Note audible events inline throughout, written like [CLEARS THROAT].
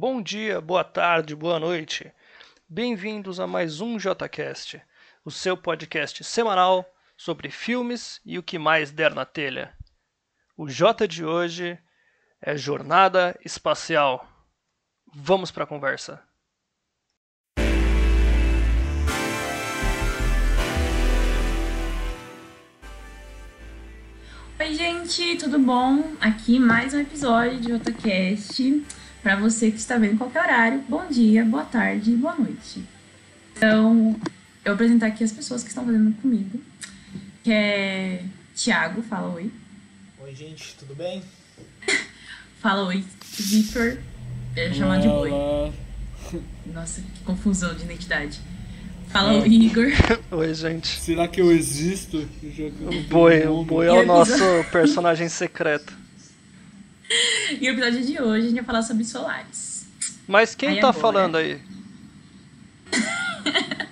Bom dia, boa tarde, boa noite. Bem-vindos a mais um JCast, o seu podcast semanal sobre filmes e o que mais der na telha. O J de hoje é Jornada Espacial. Vamos para a conversa. Oi, gente, tudo bom? Aqui mais um episódio de JCast. Para você que está vendo em qualquer horário, bom dia, boa tarde, boa noite. Então, eu vou apresentar aqui as pessoas que estão fazendo comigo. Que é Tiago, fala oi. Oi, gente, tudo bem? [LAUGHS] fala oi, Victor, é chamado de boi. Nossa, que confusão de identidade. Fala oi, Igor. [LAUGHS] Oi, gente. Será que eu existo? O boi, o boi é o nosso personagem secreto. E o episódio de hoje a gente vai falar sobre solares. Mas quem aí tá agora... falando aí? [LAUGHS]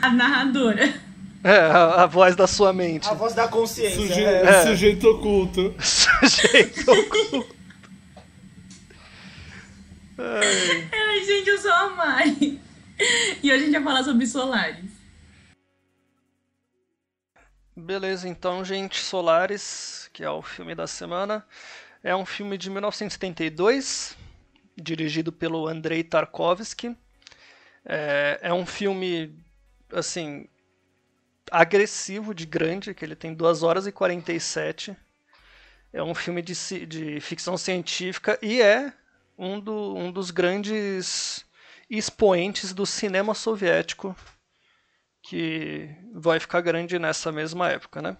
a narradora. É, a, a, voz da sua mente. A voz da consciência. Suje é. Sujeito oculto. Sujeito oculto. [LAUGHS] Ai. Ai, gente, eu sou a Mari. E hoje a gente vai falar sobre Solares. Beleza, então, gente, Solares, que é o filme da semana, é um filme de 1972, dirigido pelo Andrei Tarkovsky. É, é um filme, assim, agressivo de grande, que ele tem 2 horas e 47. É um filme de, de ficção científica e é um, do, um dos grandes expoentes do cinema soviético que vai ficar grande nessa mesma época, né?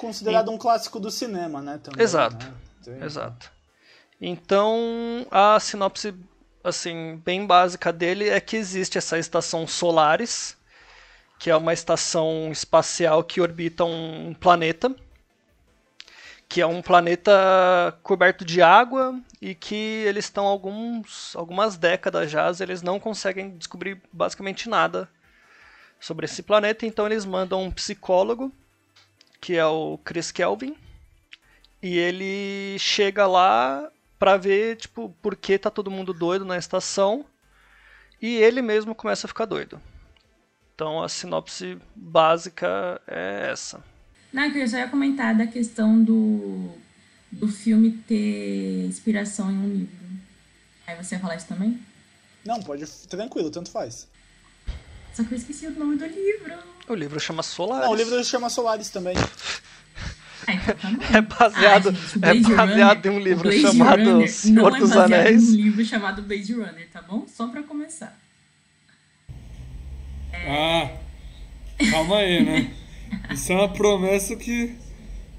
Considerado e... um clássico do cinema, né? Também, exato, né? exato. Então a sinopse assim bem básica dele é que existe essa estação Solaris, que é uma estação espacial que orbita um planeta que é um planeta coberto de água e que eles estão alguns algumas décadas já, eles não conseguem descobrir basicamente nada sobre esse planeta, então eles mandam um psicólogo, que é o Chris Kelvin, e ele chega lá para ver tipo por que tá todo mundo doido na estação, e ele mesmo começa a ficar doido. Então a sinopse básica é essa. Não, eu só ia comentar da questão do, do filme ter inspiração em um livro. Aí você ia falar isso também? Não, pode. Tranquilo, tanto faz. Só que eu esqueci o nome do livro. O livro chama Solaris. Não, o livro chama Solaris também. Ah, então tá [LAUGHS] é baseado, ah, gente, é baseado Runner, em um livro chamado Runner Senhor é dos Anéis. Não é um livro chamado Blade Runner, tá bom? Só pra começar. É... Ah, calma aí, né? Isso é uma promessa que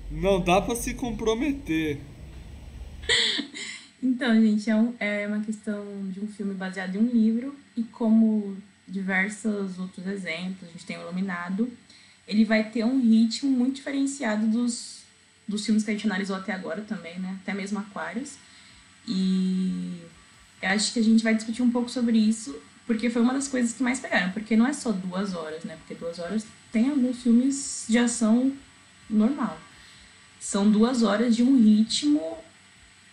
não dá para se comprometer. [LAUGHS] Então, gente, é, um, é uma questão de um filme baseado em um livro e como diversos outros exemplos, a gente tem o Iluminado, ele vai ter um ritmo muito diferenciado dos, dos filmes que a gente analisou até agora também, né? Até mesmo Aquários. E eu acho que a gente vai discutir um pouco sobre isso, porque foi uma das coisas que mais pegaram, porque não é só duas horas, né? Porque duas horas tem alguns filmes de ação normal. São duas horas de um ritmo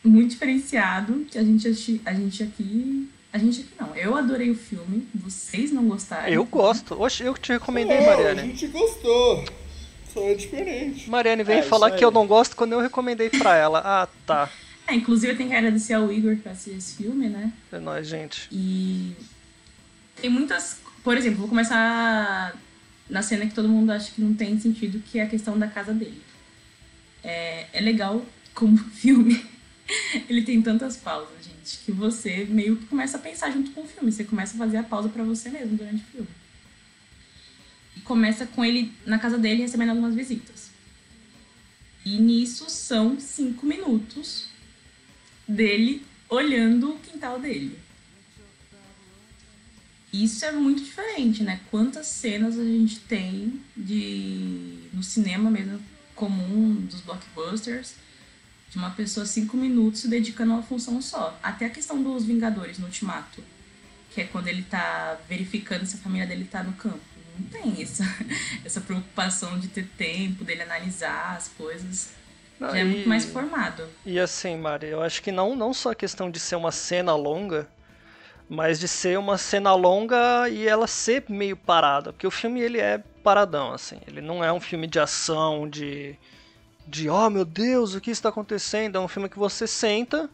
muito diferenciado que a gente, a gente aqui. A gente aqui não. Eu adorei o filme. Vocês não gostaram? Eu gosto. Oxe, eu te recomendei, Mariane. A gente gostou. Só é diferente. Mariane veio é, falar que eu não gosto quando eu recomendei pra ela. Ah, tá. É, inclusive eu tenho que agradecer ao Igor pra assistir esse filme, né? É nóis, gente. E tem muitas. Por exemplo, vou começar na cena que todo mundo acha que não tem sentido, que é a questão da casa dele. É, é legal como [LAUGHS] filme ele tem tantas pausas, gente, que você meio que começa a pensar junto com o filme. Você começa a fazer a pausa para você mesmo durante o filme. E começa com ele na casa dele recebendo algumas visitas. E nisso são cinco minutos dele olhando o quintal dele. Isso é muito diferente, né? Quantas cenas a gente tem de no cinema mesmo comum dos blockbusters de uma pessoa cinco minutos se dedicando a uma função só. Até a questão dos Vingadores no Ultimato, que é quando ele tá verificando se a família dele tá no campo. Não tem essa, [LAUGHS] essa preocupação de ter tempo, dele analisar as coisas. Não, Já é e- muito mais formado. E assim, Mari, eu acho que não, não só a questão de ser uma cena longa, mas de ser uma cena longa e ela ser meio parada. Porque o filme ele é paradão, assim. Ele não é um filme de ação, de. De oh meu Deus, o que está acontecendo? É um filme que você senta,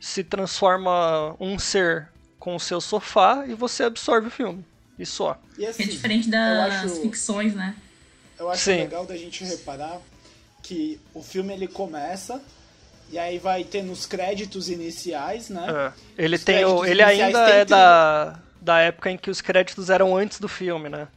se transforma um ser com o seu sofá e você absorve o filme. E só. E assim, É diferente das acho, ficções, né? eu acho Sim. legal da gente reparar que o filme ele começa e aí vai ter nos créditos iniciais, né? É. Ele Os tem o, ele ainda tem é da, da época em que os créditos eram antes do filme, né?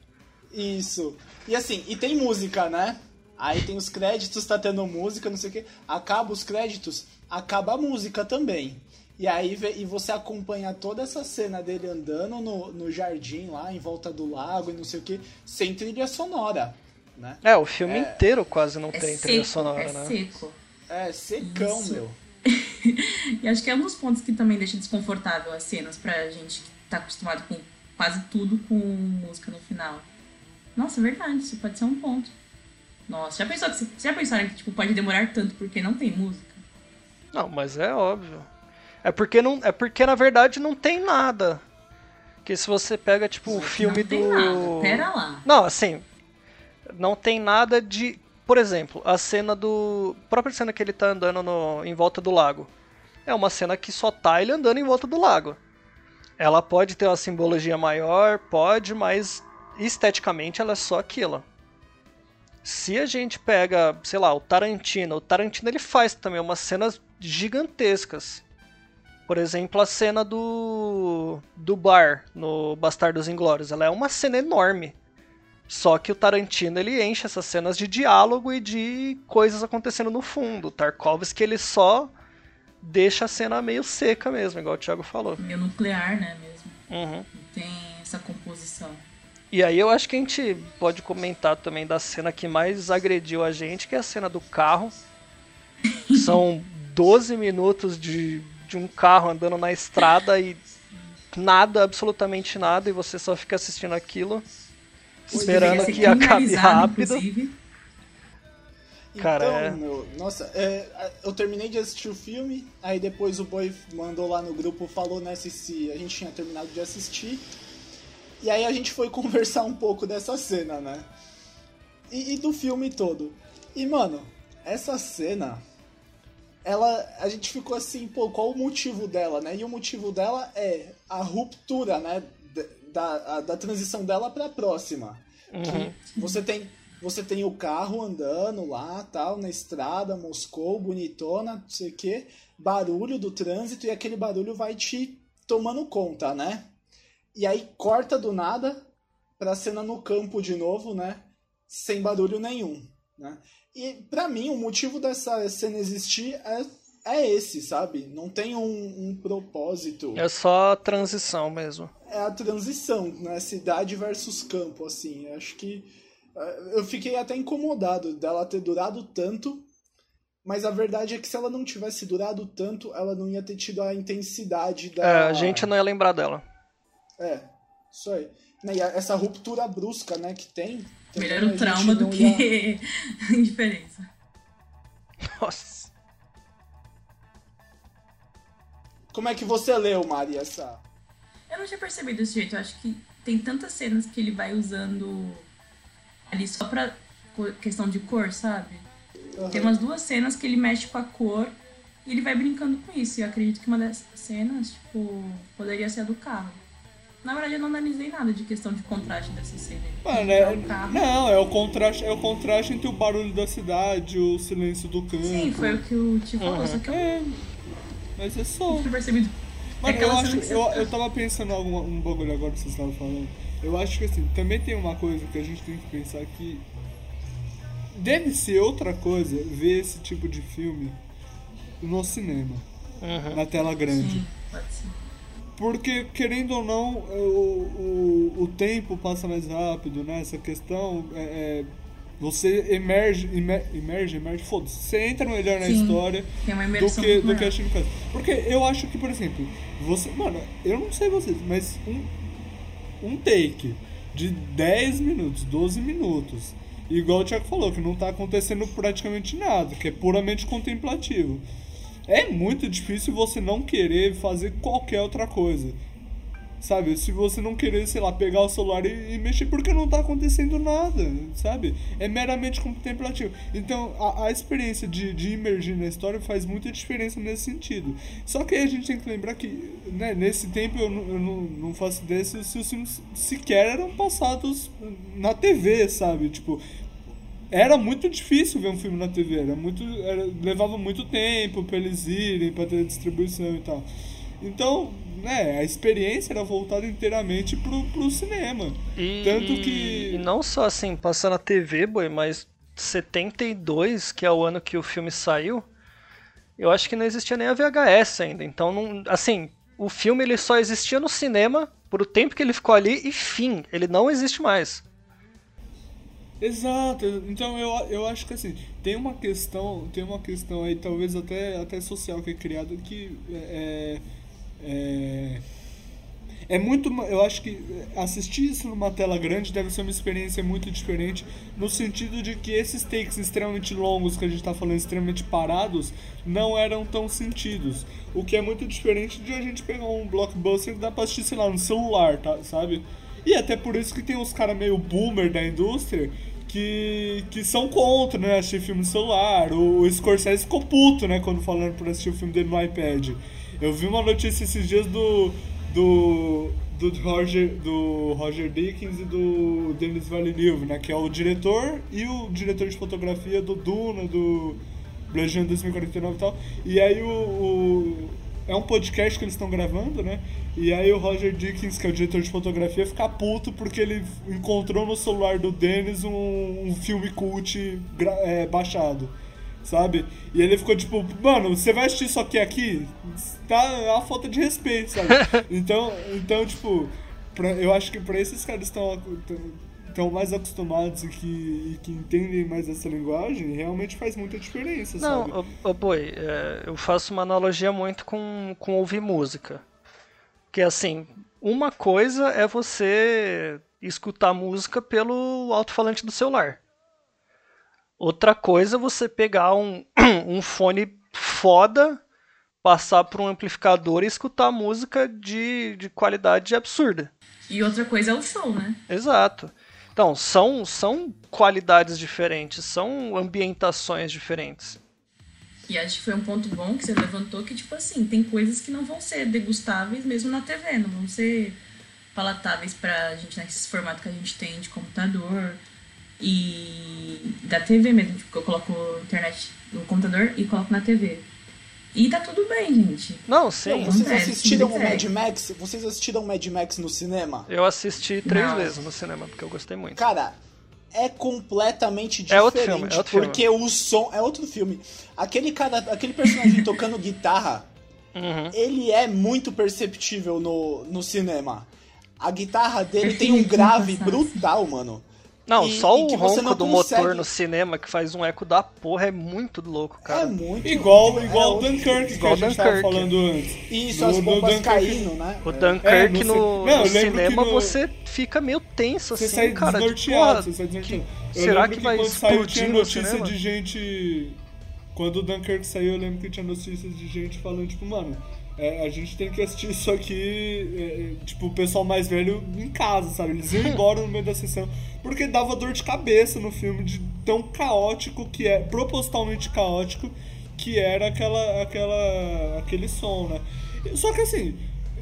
Isso. E assim, e tem música, né? Aí tem os créditos, tá tendo música, não sei o que. Acaba os créditos, acaba a música também. E aí e você acompanha toda essa cena dele andando no, no jardim lá, em volta do lago e não sei o que, sem trilha sonora, né? É, o filme inteiro quase não É tem trilha seco, sonora, é né? seco. É, secão, Isso. meu. [LAUGHS] E acho que é um dos pontos que também deixa desconfortável as cenas pra gente que tá acostumado com quase tudo com música no final. Nossa, é verdade, isso pode ser um ponto. Nossa, já pensou que você já pensaram que tipo, pode demorar tanto porque não tem música? Não, mas é óbvio. É porque não, é porque na verdade não tem nada. Que se você pega tipo o filme não tem do nada. Pera lá. Não, assim, não tem nada de, por exemplo, a cena do a própria cena que ele tá andando no, em volta do lago. É uma cena que só tá ele andando em volta do lago. Ela pode ter uma simbologia maior, pode, mas esteticamente ela é só aquilo. Se a gente pega, sei lá, o Tarantino, o Tarantino ele faz também umas cenas gigantescas. Por exemplo, a cena do do bar no Bastardos Inglórios, ela é uma cena enorme. Só que o Tarantino ele enche essas cenas de diálogo e de coisas acontecendo no fundo. O Tarkovsky ele só deixa a cena meio seca mesmo, igual o Thiago falou. Meio nuclear, né, mesmo. Uhum. Tem essa composição. E aí eu acho que a gente pode comentar também da cena que mais agrediu a gente, que é a cena do carro. [LAUGHS] São 12 minutos de, de um carro andando na estrada e nada, absolutamente nada, e você só fica assistindo aquilo, esperando que acabe rápido. inclusive. Cara, então, é- meu, nossa, é, eu terminei de assistir o filme, aí depois o boy mandou lá no grupo, falou né, se, se a gente tinha terminado de assistir. E aí a gente foi [LAUGHS] conversar um pouco dessa cena, né? E, e do filme todo. E, mano, essa cena, ela. A gente ficou assim, pô, qual o motivo dela, né? E o motivo dela é a ruptura, né? Da, a- da transição dela pra próxima. Uhum. Que você tem. Você tem o carro andando lá, tal, na estrada, Moscou, bonitona, não sei o quê, barulho do trânsito e aquele barulho vai te tomando conta, né? E aí corta do nada pra cena no campo de novo, né? Sem barulho nenhum, né? E pra mim o motivo dessa cena existir é, é esse, sabe? Não tem um, um propósito. É só a transição mesmo. É a transição, né? Cidade versus campo, assim. Acho que eh, eu fiquei até incomodado dela ter durado tanto, mas a verdade é que se ela não tivesse durado tanto, ela não ia ter tido a intensidade da. É, a gente não ia lembrar dela. É, isso aí. Né, E essa ruptura brusca, né, que tem. Melhor o trauma do ia- [LAUGHS] que a indiferença. Nossa. Como é que você leu, Mari, essa. Eu não tinha percebido desse jeito. Eu acho que tem tantas cenas que ele vai usando ali só pra questão de cor, sabe? Tem umas duas cenas que ele mexe com a cor e ele vai brincando com isso. E eu acredito que uma dessas cenas, tipo, poderia ser a do carro. Na verdade, eu não analisei nada de questão de contraste dessa cena. Mano, É é, não, é o contraste, é o contraste entre o barulho da cidade, o silêncio do campo. Sim, foi o que o Ti falou, só que eu É, mas é só. não percebido. Mano, eu acho, que eu, tá- eu tava pensando algum um bagulho agora que vocês estavam falando. Eu acho que assim, também tem uma coisa que a gente tem que pensar que deve ser outra coisa ver esse tipo de filme no cinema, Uhum. na tela grande. Sim, pode ser. Porque, querendo ou não, o, o, o tempo passa mais rápido, né? Essa questão é, é, você emerge, emer- emerge, emerge, foda-se. Você entra melhor na Sim, história do que, do que em casa. Porque eu acho que, por exemplo, você. Mano, eu não sei vocês, mas um, um take de 10 minutos, 12 minutos, igual o Thiago falou, que não tá acontecendo praticamente nada, que é puramente contemplativo. É muito difícil você não querer fazer qualquer outra coisa. Sabe? Se você não querer, sei lá, pegar o celular e, e, mexer, porque não tá acontecendo nada, sabe? É meramente contemplativo. Então, a, a experiência de, de imergir na história faz muita diferença nesse sentido. Só que aí a gente tem que lembrar que, né, nesse tempo eu, eu não, não faço ideia se os filmes sequer eram passados na TV, sabe? Tipo, era muito difícil ver um filme na TV, era muito, era, levava muito tempo para eles irem, para ter distribuição e tal. Então, né, a experiência era voltada inteiramente pro, pro cinema. E, Tanto que. E não só assim, passar na TV, boi, mas 72, que é o ano que o filme saiu, eu acho que não existia nem a VHS ainda. Então, não, assim, o filme ele só existia no cinema por o tempo que ele ficou ali e fim, ele não existe mais. Exato, então eu, eu acho que assim, tem uma questão, tem uma questão aí, talvez até, até social que é criada que é, é, é muito. Eu acho que assistir isso numa tela grande deve ser uma experiência muito diferente, no sentido de que esses takes extremamente longos que a gente está falando, extremamente parados, não eram tão sentidos. O que é muito diferente de a gente pegar um blockbuster que dá pra assistir, sei lá, no celular, tá, sabe? E até por isso que tem uns caras meio boomer da indústria que, que são contra, né, assistir filme no celular. O, o Scorsese ficou puto, né, quando falando por assistir o filme dele no iPad. Eu vi uma notícia esses dias do. do. do Roger, do Roger Dickens e do Denis Villeneuve, né? Que é o diretor e o diretor de fotografia do Duna, do Blade Runner 2049 e tal. E aí o, o é um podcast que eles estão gravando, né? E aí o Roger Dickens, que é o diretor de fotografia, fica puto porque ele encontrou no celular do Dennis um, um filme cult é, baixado sabe? E ele ficou tipo, mano, você vai assistir isso aqui aqui? Tá é uma falta de respeito, sabe? [LAUGHS] Então, então tipo, pra, eu acho que pra esses caras estão estão mais acostumados e que, e que entendem mais essa linguagem, realmente faz muita diferença, Não, sabe? Não, boi, é, eu faço uma analogia muito com, com ouvir música. Que assim, uma coisa é você escutar música pelo alto-falante do celular. Outra coisa é você pegar um, [CLEARS THROAT] um fone foda, passar por um amplificador e escutar música de, de qualidade absurda. E outra coisa é o show, né? Exato. Então, são, são qualidades diferentes, são ambientações diferentes. E acho que foi um ponto bom que você levantou que, tipo assim, tem coisas que não vão ser degustáveis mesmo na TV, não vão ser palatáveis pra gente nesses formatos que a gente tem de computador, e da TV mesmo, tipo, eu coloco internet no computador e coloco na TV. E tá tudo bem, gente. Não, sim. Não, vocês assistiram o Mad Max? Vocês assistiram Mad Max no cinema? Eu assisti três Não. vezes no cinema, porque eu gostei muito. Cara, é completamente diferente. É outro filme, é outro porque filme. o som é outro filme. Aquele cara, aquele personagem [LAUGHS] tocando guitarra, uhum. ele é muito perceptível no, no cinema. A guitarra dele tem um grave brutal, mano. Não, e, só e o ronco do consegue... motor no cinema que faz um eco da porra é muito louco, cara. É muito Igual, é igual o Dunkirk que a gente Dunkirk. tava falando antes. Isso, as bombas caindo, né? O Dunkirk é, no, não, no cinema no... você fica meio tenso assim, sai cara. Desnorteado, tipo, você sai desnorteado. Que... Será que, que vai explodir tinha notícia de gente... Quando o Dunkirk saiu, eu lembro que tinha notícias de gente falando, tipo, mano é, a gente tem que assistir isso aqui, é, é, tipo, o pessoal mais velho em casa, sabe? Eles iam [LAUGHS] embora no meio da sessão, porque dava dor de cabeça no filme, de tão caótico que é, propositalmente caótico, que era aquela, aquela, aquele som, né? Só que assim,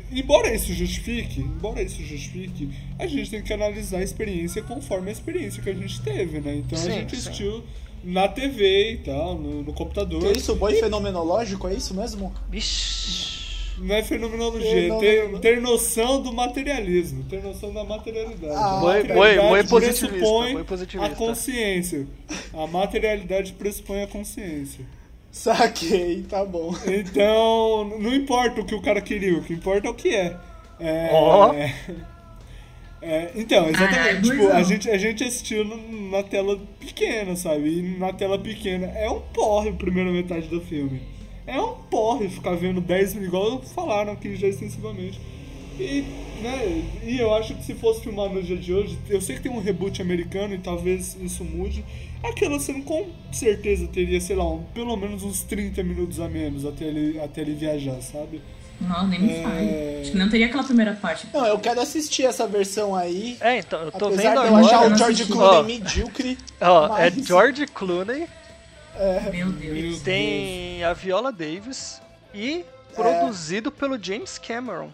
embora isso justifique, embora isso justifique, a gente tem que analisar a experiência conforme a experiência que a gente teve, né? Então sim, a gente assistiu na TV e tal, no, no computador. Que isso, boi e... fenomenológico, é isso mesmo? Vixe. Não é fenomenologia, é ter, ter noção do materialismo, ter noção da materialidade. Ah, a materialidade pressupõe a consciência. A materialidade pressupõe a consciência. Saquei, tá bom. Então, não importa o que o cara queria, o que importa é o que é. É. Oh. é, é então, exatamente. Ah, tipo, a gente, a gente assistiu na tela pequena, sabe? E na tela pequena é um porre a primeira metade do filme. É um porre ficar vendo 10 igual falaram aqui já extensivamente. E, né, e eu acho que se fosse filmar no dia de hoje, eu sei que tem um reboot americano e talvez isso mude. Aquela cena com certeza teria, sei lá, um, pelo menos uns 30 minutos a menos até ele, até ele viajar, sabe? Não, nem me É. fale. Acho que não teria aquela primeira parte. Não, eu quero assistir essa versão aí. É, então, eu tô Apesar vendo de eu agora. achar o não George assisti. Clooney Ó. medíocre. Ó, é mas- George Clooney, Meu Deus. Meu Deus. tem a Viola Davis e produzido pelo James Cameron.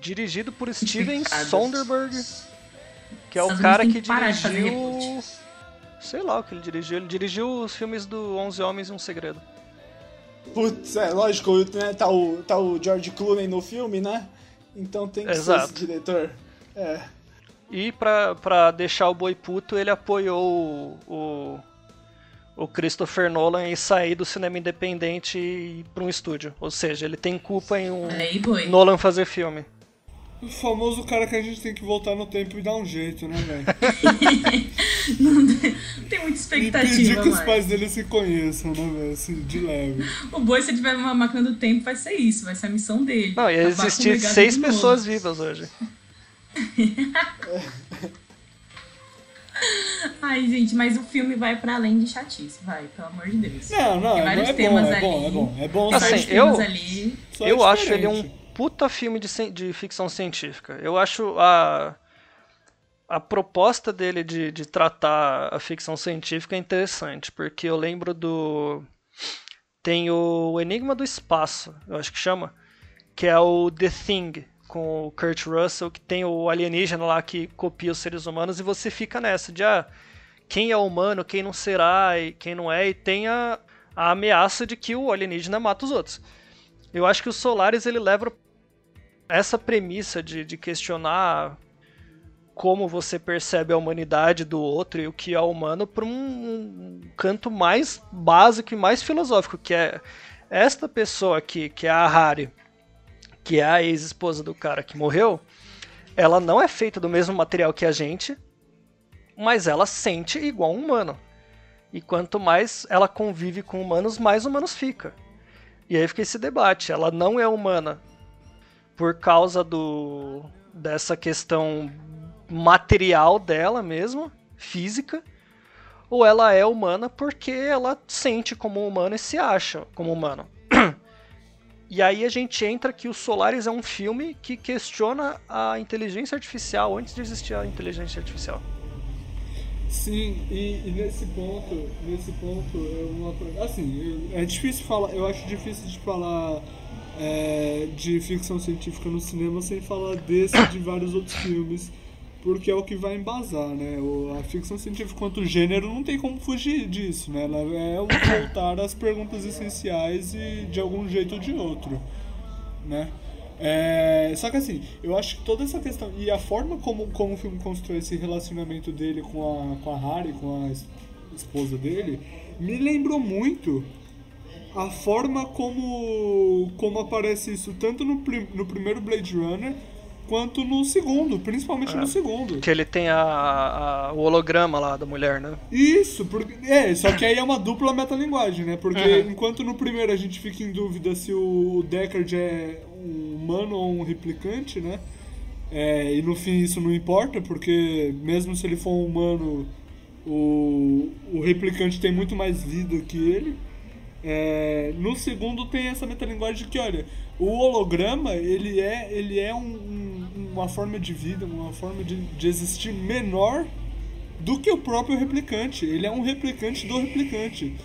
Dirigido por Steven. Soderbergh, que é o cara que que dirigiu. Sei lá o que ele dirigiu. Ele dirigiu os filmes do Onze Homens e um Segredo. Putz, é lógico, né, tá, o, tá o George Clooney no filme, né? Então tem que Exato. ser esse diretor. É. E pra, pra deixar o boi puto, ele apoiou o, o, o Christopher Nolan em sair do cinema independente e ir pra um estúdio. Ou seja, ele tem culpa em um aí. Nolan fazer filme. O famoso cara que a gente tem que voltar no tempo e dar um jeito, né, velho? [LAUGHS] Não tem muita E expectativa, pedir que os pais dele se conheçam, né, velho? Assim, de leve. O boi, se tiver uma máquina do tempo, vai ser isso. Vai ser a missão dele. Não, ia existir seis pessoas vivas hoje. [LAUGHS] Ai, gente, mas o filme vai pra além de chatice. Vai, pelo amor de Deus. Não, não, Tem é, vários é bom, temas é bom, é bom. É bom Assim, vários ser temas eu- ali. é eu acho ele um puta filme de, de ficção científica. Eu acho a, a proposta dele de, de tratar a ficção científica interessante, porque eu lembro do. Tem o Enigma do Espaço, eu acho que chama, que é o The Thing, com o Kurt Russell, que tem o alienígena lá que copia os seres humanos, e você fica nessa de ah, quem é humano, quem não será, e quem não é, e tem a, a ameaça de que o alienígena mata os outros. Eu acho que o Solaris ele leva essa premissa de, de questionar como você percebe a humanidade do outro e o que é humano para um, um canto mais básico e mais filosófico, que é esta pessoa aqui, que é a Harry, que é a ex-esposa do cara que morreu, ela não é feita do mesmo material que a gente, mas ela sente igual um humano. E quanto mais ela convive com humanos, mais humanos fica. E aí fica esse debate. Ela não é humana por causa do dessa questão material dela mesmo, física, ou ela é humana porque ela sente como humano e se acha como humano. [CLEARS THROAT] E aí a gente entra que o Solaris é um filme que questiona a inteligência artificial antes de existir a inteligência artificial. Sim, e, e nesse ponto, nesse ponto é uma coisa. Assim, eu- é difícil falar, eu acho difícil de falar é, de ficção científica no cinema sem falar desse de vários outros filmes, porque é o que vai embasar, né? O, a ficção científica quanto gênero não tem como fugir disso, né? Ela é [COUGHS] voltar às perguntas essenciais e de algum jeito ou de outro, né? É, só que assim, eu acho que toda essa questão. E a forma como, como o filme constrói esse relacionamento dele com a, com a Harry, com a es- esposa dele, me lembrou muito a forma como, como aparece isso tanto no, no primeiro Blade Runner quanto no segundo, principalmente no segundo. Que ele tem a, a- o holograma lá da mulher, né? Isso, porque, é, só que aí é uma dupla metalinguagem, né? Porque Uhum. enquanto no primeiro a gente fica em dúvida se o Deckard é um humano ou um replicante, né? É, e no fim isso não importa, porque mesmo se ele for um humano, o, o replicante tem muito mais vida que ele. É, no segundo tem essa metalinguagem que, olha, o holograma, ele é, ele é um- uma forma de vida, uma forma de, de existir menor do que o próprio replicante. Ele é um replicante do replicante.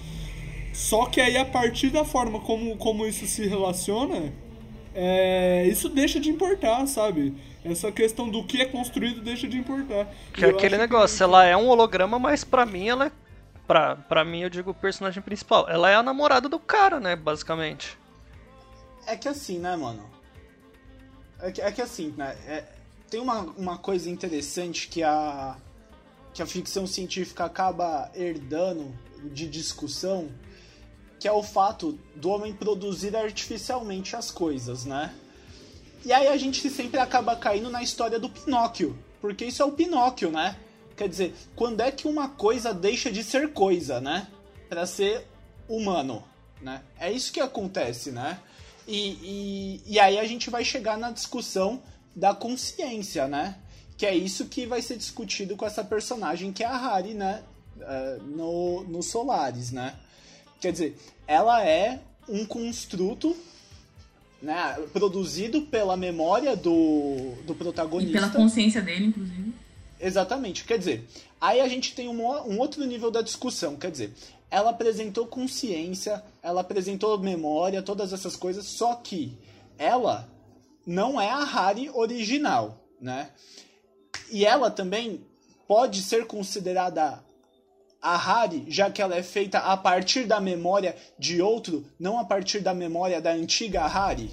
Só que aí, a partir da forma como, como isso se relaciona, é, isso deixa de importar, sabe? Essa questão do que é construído deixa de importar. Que é aquele negócio, ela é um holograma, mas pra mim ela é. Pra, pra mim, eu digo o personagem principal. Ela é a namorada do cara, né? Basicamente. É que assim, né, mano? É que, é que assim, né? é- tem uma, uma coisa interessante que a, que a ficção científica acaba herdando de discussão, que é o fato do homem produzir artificialmente as coisas, né? E aí a gente sempre acaba caindo na história do Pinóquio, porque isso é o Pinóquio, né? Quer dizer, quando é que uma coisa deixa de ser coisa, né? Pra ser humano, né? É isso que acontece, né? E, e, e aí a gente vai chegar na discussão da consciência, né? Que é isso que vai ser discutido com essa personagem que é a Hari, né? Uh, no, no Solaris, né? Quer dizer, ela é um construto né, produzido pela memória do, do protagonista. E pela consciência dele, inclusive. Exatamente. Quer dizer, aí a gente tem um, um outro nível da discussão. Quer dizer, ela apresentou consciência, ela apresentou memória, todas essas coisas, só que ela não é a Harry original, né? E ela também pode ser considerada a Harry, já que ela é feita a partir da memória de outro, não a partir da memória da antiga Harry.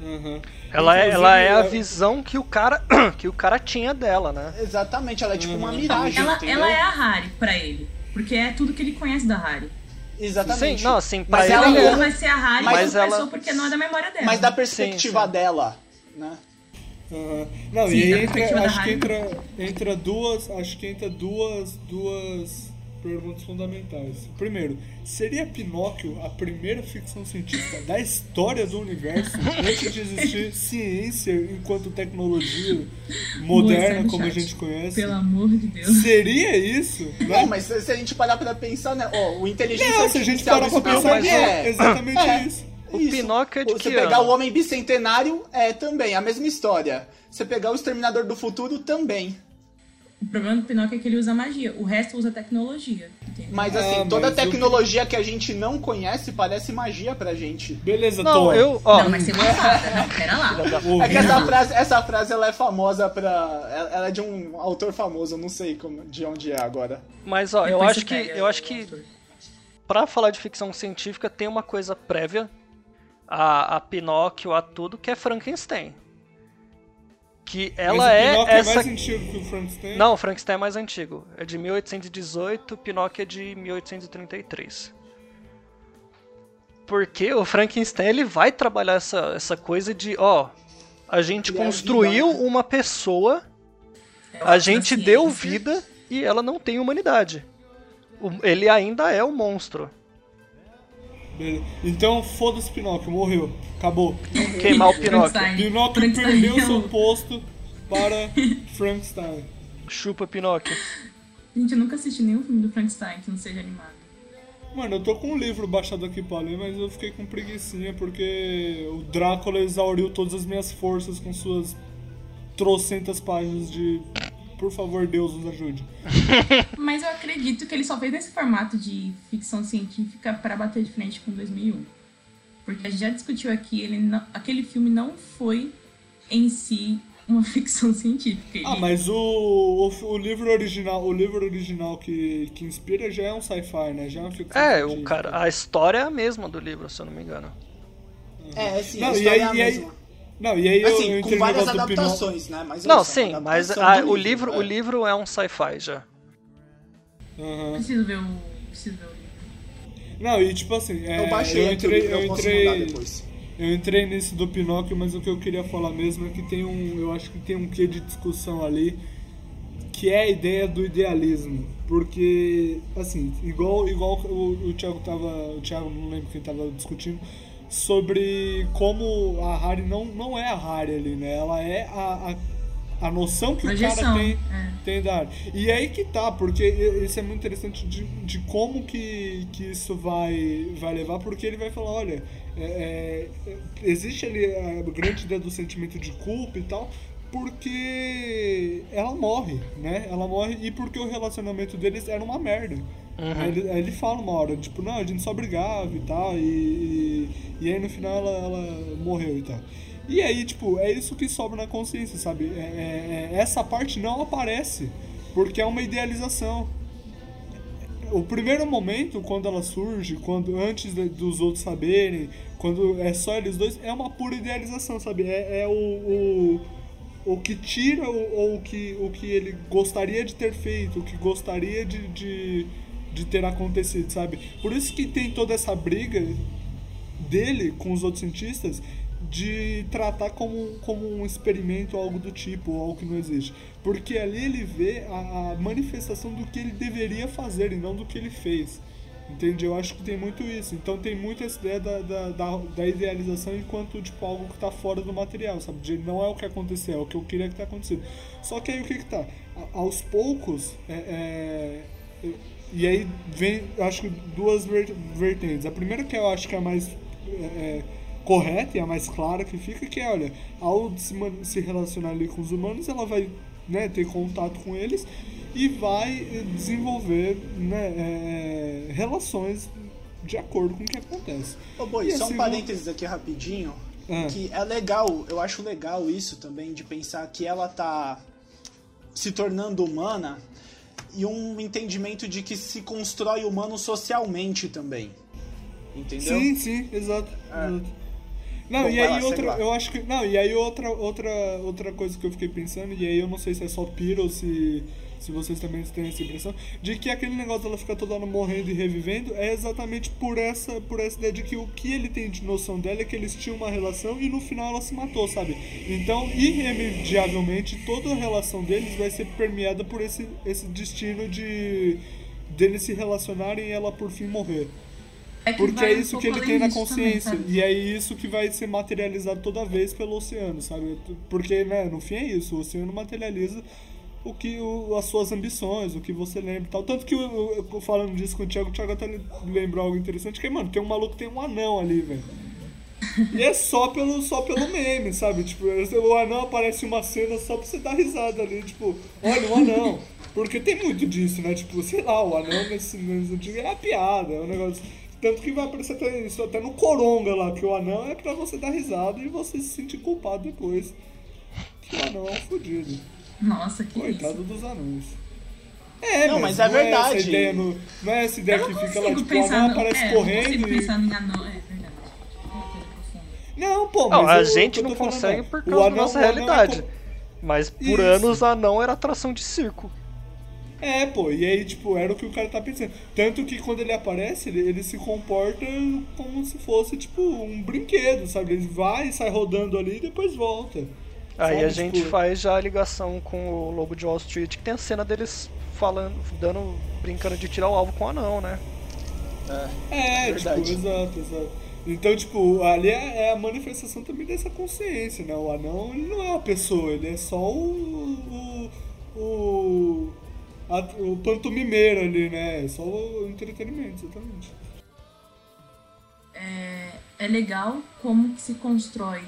Uhum. Ela, é, ela é a visão que o cara [CLEARS THROAT] que o cara tinha dela, né? Exatamente, ela é tipo uhum. uma miragem. Ela, ela, é a Harry para ele, porque é tudo que ele conhece da Harry. Exatamente. Sim, não, sim, mas ela é... vai ser a Harry mas ela... porque não é da memória dela. Mas da perspectiva sim, sim. dela, né? Uhum. Não, sim, e aí entra, acho que entra, entra duas, acho que entra duas, duas perguntas fundamentais. Primeiro, seria Pinóquio a primeira ficção científica da história do universo antes de existir [LAUGHS] ciência enquanto tecnologia moderna como a gente conhece? Pelo amor de Deus. Seria isso? Né? Não, mas se a gente parar pra pensar, né? Ó, o inteligência Não, se a gente parar pra pensar, é exatamente é. isso. O isso. Pinóquio é de Você que pegar ano? o Homem Bicentenário, é também, a mesma história. Você pegar o Exterminador do Futuro, também. O problema do Pinóquio é que ele usa magia, o resto usa tecnologia. Entende? Mas assim, ah, toda mas tecnologia eu... que a gente não conhece parece magia pra gente. Beleza, não, Tom. Eu, ó, não, mas você gostada, não, pera lá. É que essa frase, essa frase ela é famosa pra. Ela é de um autor famoso, eu não sei como, de onde é agora. Mas ó, Depois eu acho que. Eu acho que. Pra falar de ficção científica tem uma coisa prévia a, a Pinóquio, a tudo, que é Frankenstein que ela é Pinóquio essa. é mais antigo que o Frankenstein? Não, o Frankenstein é mais antigo. É de 1818, Pinóquio é de 1833. Porque o Frankenstein ele vai trabalhar essa, essa coisa de, ó, a gente ele construiu é uma pessoa, é a gente deu vida e ela não tem humanidade. Ele ainda é o monstro. Então, foda-se Pinóquio, morreu. Acabou. Queimar o Pinóquio. Pinóquio perdeu seu posto para Frankenstein. Chupa Pinóquio. Gente, eu nunca assisti nenhum filme do Frankenstein que não seja animado. Mano, eu tô com um livro baixado aqui pra ler, mas eu fiquei com preguiçinha porque o Drácula exauriu todas as minhas forças com suas trocentas páginas de por favor, Deus nos ajude. [LAUGHS] Mas eu acredito que ele só fez nesse formato de ficção científica para bater de frente com 2001. Porque a gente já discutiu aqui, ele não, aquele filme não foi em si uma [LAUGHS] ficção científica. Ah, mas o, o, o, livro original, o livro original que, que inspira já é um sci-fi, né? Já é uma ficção É, científica. o cara, a história é a mesma do livro, se eu não me engano. É, sim, não, a história e aí, é a mesma. Não, e aí assim, eu, eu com várias adaptações, né? Mas não, sim, mas a, o livro, é. o livro é um sci-fi já. Uhum. Preciso ver o, preciso ver o livro. Não, e tipo assim, é, eu baixei, eu entrei, eu, eu entrei, eu entrei nesse do Pinóquio, mas o que eu queria falar mesmo é que tem um, eu acho que tem um quê de discussão ali, que é a ideia do idealismo, porque assim, igual, igual o, o Thiago tava, o Thiago não lembro quem tava discutindo sobre como a Harry não, não é a Harry ali, né? Ela é a, a, a noção que Projeção, o cara tem, é. tem da Harry. E é aí que tá, porque isso é muito interessante de, de como que, que isso vai, vai levar, porque ele vai falar, olha, é, é, existe ali a grande ideia do sentimento de culpa e tal, porque ela morre, né? Ela morre e porque o relacionamento deles era uma merda. Uhum. Aí, ele, aí, ele, fala uma hora, tipo, não, a gente só brigava e tal, e, e, e aí no final ela, ela, morreu e tal. E aí, tipo, é isso que sobra na consciência, sabe? É, é, é, essa parte não aparece, porque é uma idealização. O primeiro momento, quando ela surge, quando antes de, dos outros saberem, quando é só eles dois, é uma pura idealização, sabe? É, é o, o o que tira ou o que, o que ele gostaria de ter feito, o que gostaria de, de, de ter acontecido, sabe? Por isso que tem toda essa briga dele com os outros cientistas de tratar como, como um experimento algo do tipo, ou algo que não existe. Porque ali ele vê a, a, manifestação do que ele deveria fazer e não do que ele fez. Entende? Eu acho que tem muito isso. Então tem muito essa ideia da, da, da, da idealização enquanto tipo, algo que está fora do material, sabe? De não é o que aconteceu, é o que eu queria que tá acontecendo. Só que aí o que que tá? A, aos poucos, é, é, e aí vem, acho que duas vertentes. A primeira que eu acho que é a mais é, correta e a mais clara que fica, que é, olha, ao se, se relacionar ali com os humanos, ela vai né, ter contato com eles e vai desenvolver né, é, relações de acordo com o que acontece. Ô, Boi, só um parênteses aqui rapidinho. É. Que é legal, eu acho legal isso também, de pensar que ela tá se tornando humana e um entendimento de que se constrói humano socialmente também. Entendeu? Sim, sim, exato. É. exato. Não, Bom, e aí lá, outra, eu acho que, não, e aí outra, outra, outra coisa que eu fiquei pensando, e aí eu não sei se é só piro ou se se vocês também têm essa impressão, de que aquele negócio dela ficar toda hora morrendo e revivendo é exatamente por essa, por essa ideia de que o que ele tem de noção dela é que eles tinham uma relação e no final ela se matou, sabe? Então, irremediavelmente, toda a relação deles vai ser permeada por esse, esse destino de deles se relacionarem e ela por fim morrer. É Porque é isso que ele tem na consciência. Também, e é isso que vai ser materializado toda vez pelo oceano, sabe? Porque, né, no fim é isso, o oceano materializa o que o, as suas ambições, o que você lembra e tal. Tanto que eu, eu, falando disso com o Thiago, o Thiago até lembrou algo interessante, que, mano, tem um maluco tem um anão ali, velho. E é só pelo, só pelo meme, sabe? Tipo, o anão aparece uma cena só pra você dar risada ali, tipo, olha o anão. Porque tem muito disso, né? Tipo, sei lá, o anão nesse, nesse antigo é a piada, é um negócio. Tanto que vai aparecer até isso, até no Coronga lá, que o anão é pra você dar risada e você se sentir culpado depois. Que o anão é um fodido. Nossa, que Coitado isso. dos anões. É, não, mas, é verdade. É essa ideia no, não é essa ideia que fica lá, tipo, o anão aparece é, correndo. Não e... pensar em anão, é verdade. Não, pô, mas. Não, a eu, gente não consegue por causa anão, da nossa realidade. É... Mas por Isso. anos anão era atração de circo. É, pô, e aí, tipo, era o que o cara tá pensando. Tanto que quando ele aparece, ele, ele se comporta como se fosse, tipo, um brinquedo, sabe? Ele vai, sai rodando ali e depois volta. Aí a gente tipo... faz já a ligação com o Lobo de Wall Street, que tem a cena deles falando, dando, brincando de tirar o alvo com o anão, né? É, é tipo, exato, exato. Então, tipo, ali é, é, a manifestação também dessa consciência, né? O anão, ele não é uma pessoa, ele é só o... o, o, a, o pantomimeiro ali, né? É só o entretenimento, exatamente. É, é legal como que se constrói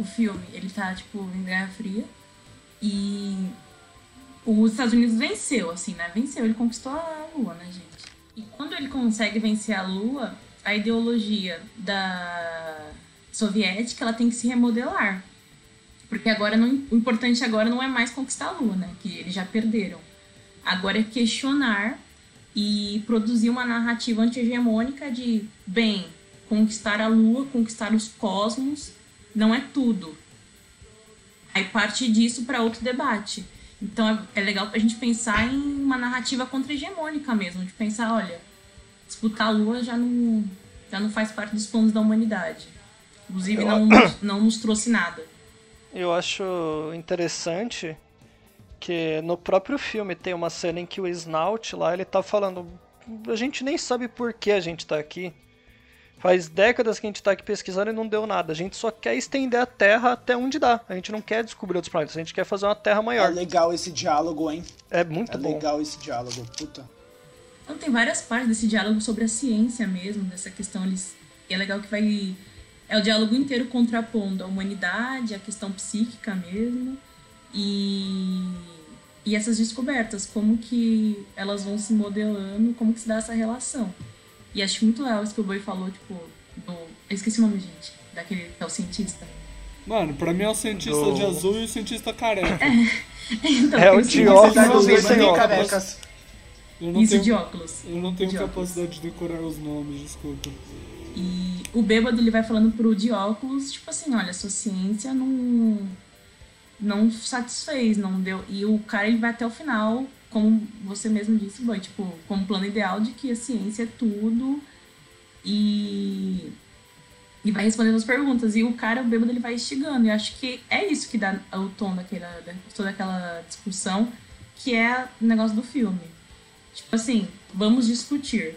o filme, ele tá, tipo, em Guerra Fria. E os Estados Unidos venceu, assim, né? Venceu, ele conquistou a Lua, né, gente? E quando ele consegue vencer a Lua, a ideologia da soviética, ela tem que se remodelar. Porque agora não, o importante agora não é mais conquistar a Lua, né? Que eles já perderam. Agora é questionar e produzir uma narrativa anti-hegemônica de, bem, conquistar a Lua, conquistar os cosmos não é tudo. Aí parte disso para outro debate. Então é, é legal a gente pensar em uma narrativa contra-hegemônica mesmo, de pensar, olha, disputar a Lua já não, já não faz parte dos planos da humanidade. Inclusive não, [COUGHS] não nos trouxe nada. Eu acho interessante que no próprio filme tem uma cena em que o Snout lá, ele tá falando, a gente nem sabe por que a gente tá aqui. Faz décadas que a gente está aqui pesquisando e não deu nada. A gente só quer estender a Terra até onde dá. A gente não quer descobrir outros planetas, a gente quer fazer uma Terra maior. É legal esse diálogo, hein? É muito é bom. É legal esse diálogo, puta. Então tem várias partes desse diálogo sobre a ciência mesmo, dessa questão. Eles... E é legal que vai. É o diálogo inteiro contrapondo a humanidade, a questão psíquica mesmo. E e essas descobertas, como que elas vão se modelando, como que se dá essa relação. E acho muito legal isso que o Boi falou, tipo, do. Eu esqueci o nome, gente, daquele que é o cientista. Mano, pra mim é o cientista do... de azul e o cientista careca. É, [LAUGHS] então, é o de óculos e sem óculos. Isso, tenho, de óculos. Eu não tenho de capacidade óculos. de decorar os nomes, desculpa. E o bêbado ele vai falando pro de óculos, tipo assim, olha, sua ciência não não satisfez, não deu. E o cara ele vai até o final como você mesmo disse, foi tipo, como plano ideal de que a ciência é tudo e e vai respondendo as perguntas. E o cara, o bêbado, ele vai instigando. E acho que é isso que dá o tom daquela, da, toda aquela discussão, que é o negócio do filme. Tipo assim, vamos discutir.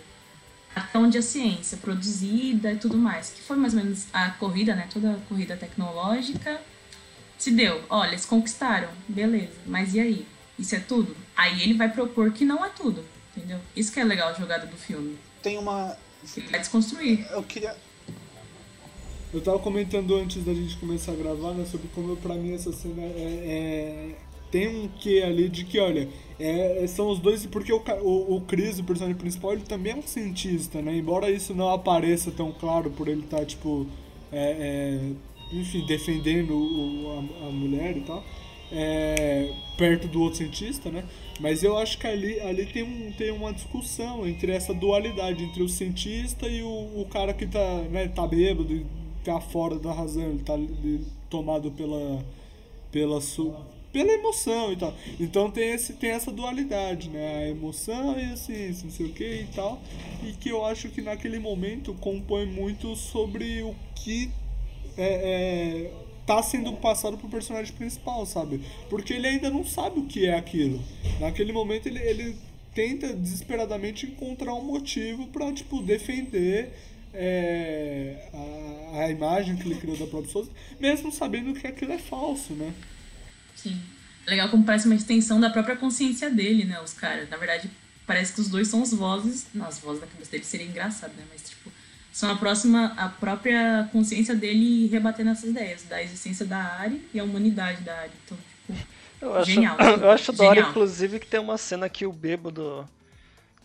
até onde a ciência produzida e tudo mais, que foi mais ou menos a corrida, né? Toda a corrida tecnológica se deu. Olha, eles conquistaram, beleza. Mas e aí? Isso é tudo? Aí ele vai propor que não é tudo, entendeu? Isso que é legal a jogada do filme. Tem uma. Ele vai desconstruir. Eu queria. Eu tava comentando antes da gente começar a gravar, né, sobre como pra mim essa cena é, é tem um que ali de que, olha, é, são os dois, porque o, o, o Chris, o personagem principal, ele também é um cientista, né? Embora isso não apareça tão claro por ele estar, tá, tipo, é, é, enfim, defendendo o, a, a, mulher e tal, é, perto do outro cientista, né? Mas eu acho que ali, ali tem, um, tem uma discussão entre essa dualidade, entre o cientista e o, o cara que tá, né, tá bêbado, tá fora da razão, ele tá ele, tomado pela, pela, pela emoção e tal. Então tem, esse, tem essa dualidade, né? A emoção e a ciência, não sei o que e tal. E que eu acho que naquele momento compõe muito sobre o que é, é, tá sendo passado pro personagem principal, sabe? Porque ele ainda não sabe o que é aquilo. Naquele momento ele, ele tenta desesperadamente encontrar um motivo para tipo, defender é, a, a imagem que ele criou da própria Souza, mesmo sabendo que aquilo é falso, né? Sim. Legal como parece uma extensão da própria consciência dele, né? Os caras. Na verdade, parece que os dois são as vozes. Não, as vozes da cabeça dele seria engraçado, né? Mas, tipo, são a próxima, a própria consciência dele rebatendo essas ideias, da existência da Ari e a humanidade da Ari. Então, tipo, eu acho, genial. [LAUGHS] Eu acho da hora, inclusive, que tem uma cena que o bêbado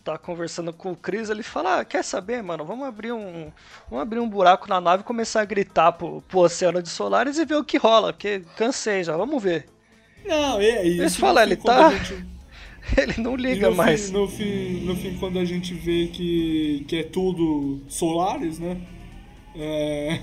tá conversando com o Chris, ele fala, ah, quer saber, mano, vamos abrir um. Vamos abrir um buraco na nave e começar a gritar pro, pro oceano de Solares e ver o que rola, porque cansei já, vamos ver. Não, é isso. Eles falam, ele tá. [LAUGHS] ele não liga no mais. Fim, no, fim, no fim, quando a gente vê que, que é tudo Solares, né? É...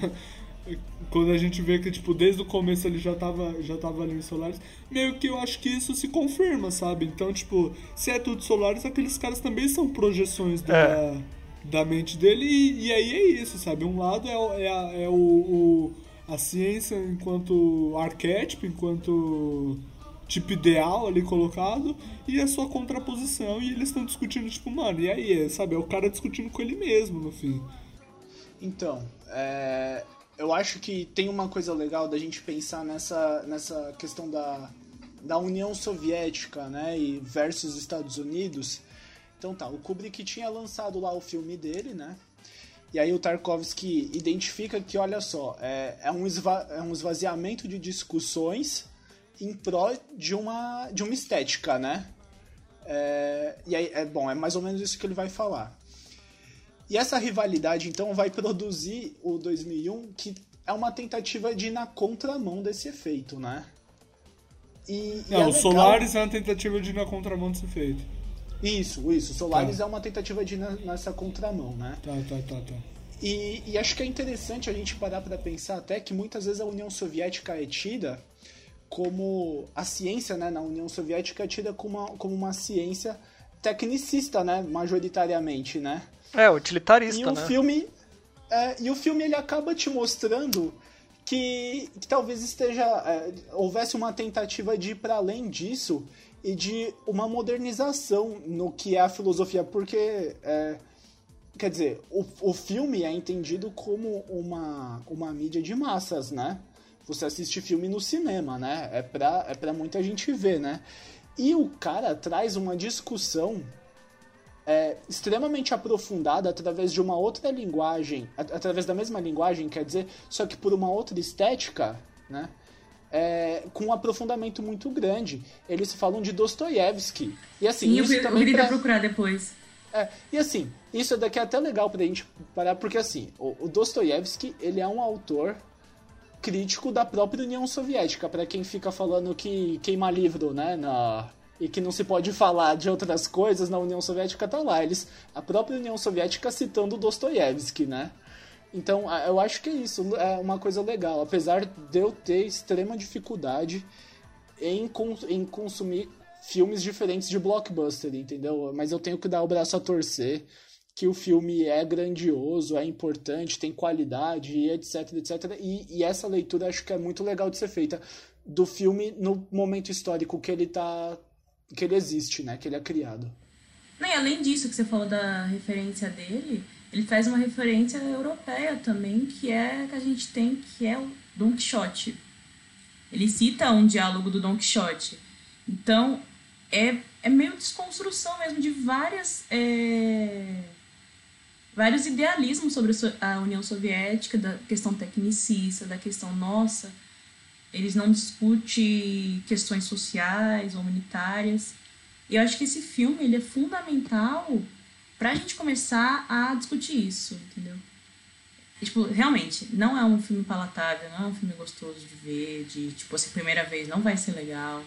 [LAUGHS] quando a gente vê que, tipo, desde o começo ele já tava, já tava ali em Solares, meio que eu acho que isso se confirma, sabe? Então, tipo, se é tudo Solares, aqueles caras também são projeções da, é. da mente dele, e, e, aí é isso, sabe? Um lado é, é, é o, o a ciência enquanto arquétipo, enquanto tipo ideal ali colocado, e a sua contraposição, e eles estão discutindo, tipo, mano, e aí, sabe? É o cara discutindo com ele mesmo no fim. Então, é, eu acho que tem uma coisa legal da gente pensar nessa, nessa questão da, da União Soviética, né, e versus Estados Unidos. Então tá, o Kubrick tinha lançado lá o filme dele, né, e aí o Tarkovsky identifica que, olha só, é, é, um, esva é um esvaziamento de discussões em pró de uma, de uma estética, né? É, e aí, é bom, é mais ou menos isso que ele vai falar. E essa rivalidade, então, vai produzir o 2001, que é uma tentativa de ir na contramão desse efeito, né? E, Não, e é o Solaris é uma tentativa de ir na contramão desse efeito. Isso, isso. Solaris tá. é uma tentativa de ir nessa contramão, né? Tá, tá, tá, tá. E, e acho que é interessante a gente parar para pensar até que muitas vezes a União Soviética é tida como a ciência, né, na União Soviética é tida como uma, como uma ciência tecnicista, né, majoritariamente, né? É, utilitarista, e o né? Filme, é, e o filme ele acaba te mostrando que, que talvez esteja é, houvesse uma tentativa de ir para além disso e de uma modernização no que é a filosofia, porque é, quer dizer, o, o filme é entendido como uma, uma mídia de massas, né? Você assiste filme no cinema, né? É pra, é pra muita gente ver, né? E o cara traz uma discussão é, extremamente aprofundada através de uma outra linguagem, através da mesma linguagem, quer dizer, só que por uma outra estética, né? é, com um aprofundamento muito grande. Eles falam de Dostoiévski. E assim, Sim, isso eu, também. Eu pra... procurar depois. É, e assim, isso daqui é até legal pra gente parar, porque assim, o, o Dostoiévski, ele é um autor crítico da própria União Soviética, para quem fica falando que queima livro, né, na, e que não se pode falar de outras coisas na União Soviética, tá lá. Eles, a própria União Soviética citando Dostoiévski, né? Então, eu acho que é isso, é uma coisa legal. Apesar de eu ter extrema dificuldade em, em consumir filmes diferentes de blockbuster, entendeu? Mas eu tenho que dar o braço a torcer que o filme é grandioso, é importante, tem qualidade, etc, etc. E, e, essa leitura acho que é muito legal de ser feita do filme no momento histórico que ele tá que ele existe, né, que ele é criado. Não, e além disso que você falou da referência dele, ele traz uma referência europeia também, que é que a gente tem, que é o Don Quixote. Ele cita um diálogo do Don Quixote. Então, é, é meio desconstrução mesmo de várias. É, vários idealismos sobre a União Soviética, da questão tecnicista, da questão nossa. Eles não discutem questões sociais humanitárias. E eu acho que esse filme ele é fundamental para a gente começar a discutir isso, entendeu? tipo, realmente, não é um filme palatável, não é um filme gostoso de ver, de, tipo, assim, primeira vez não vai ser legal.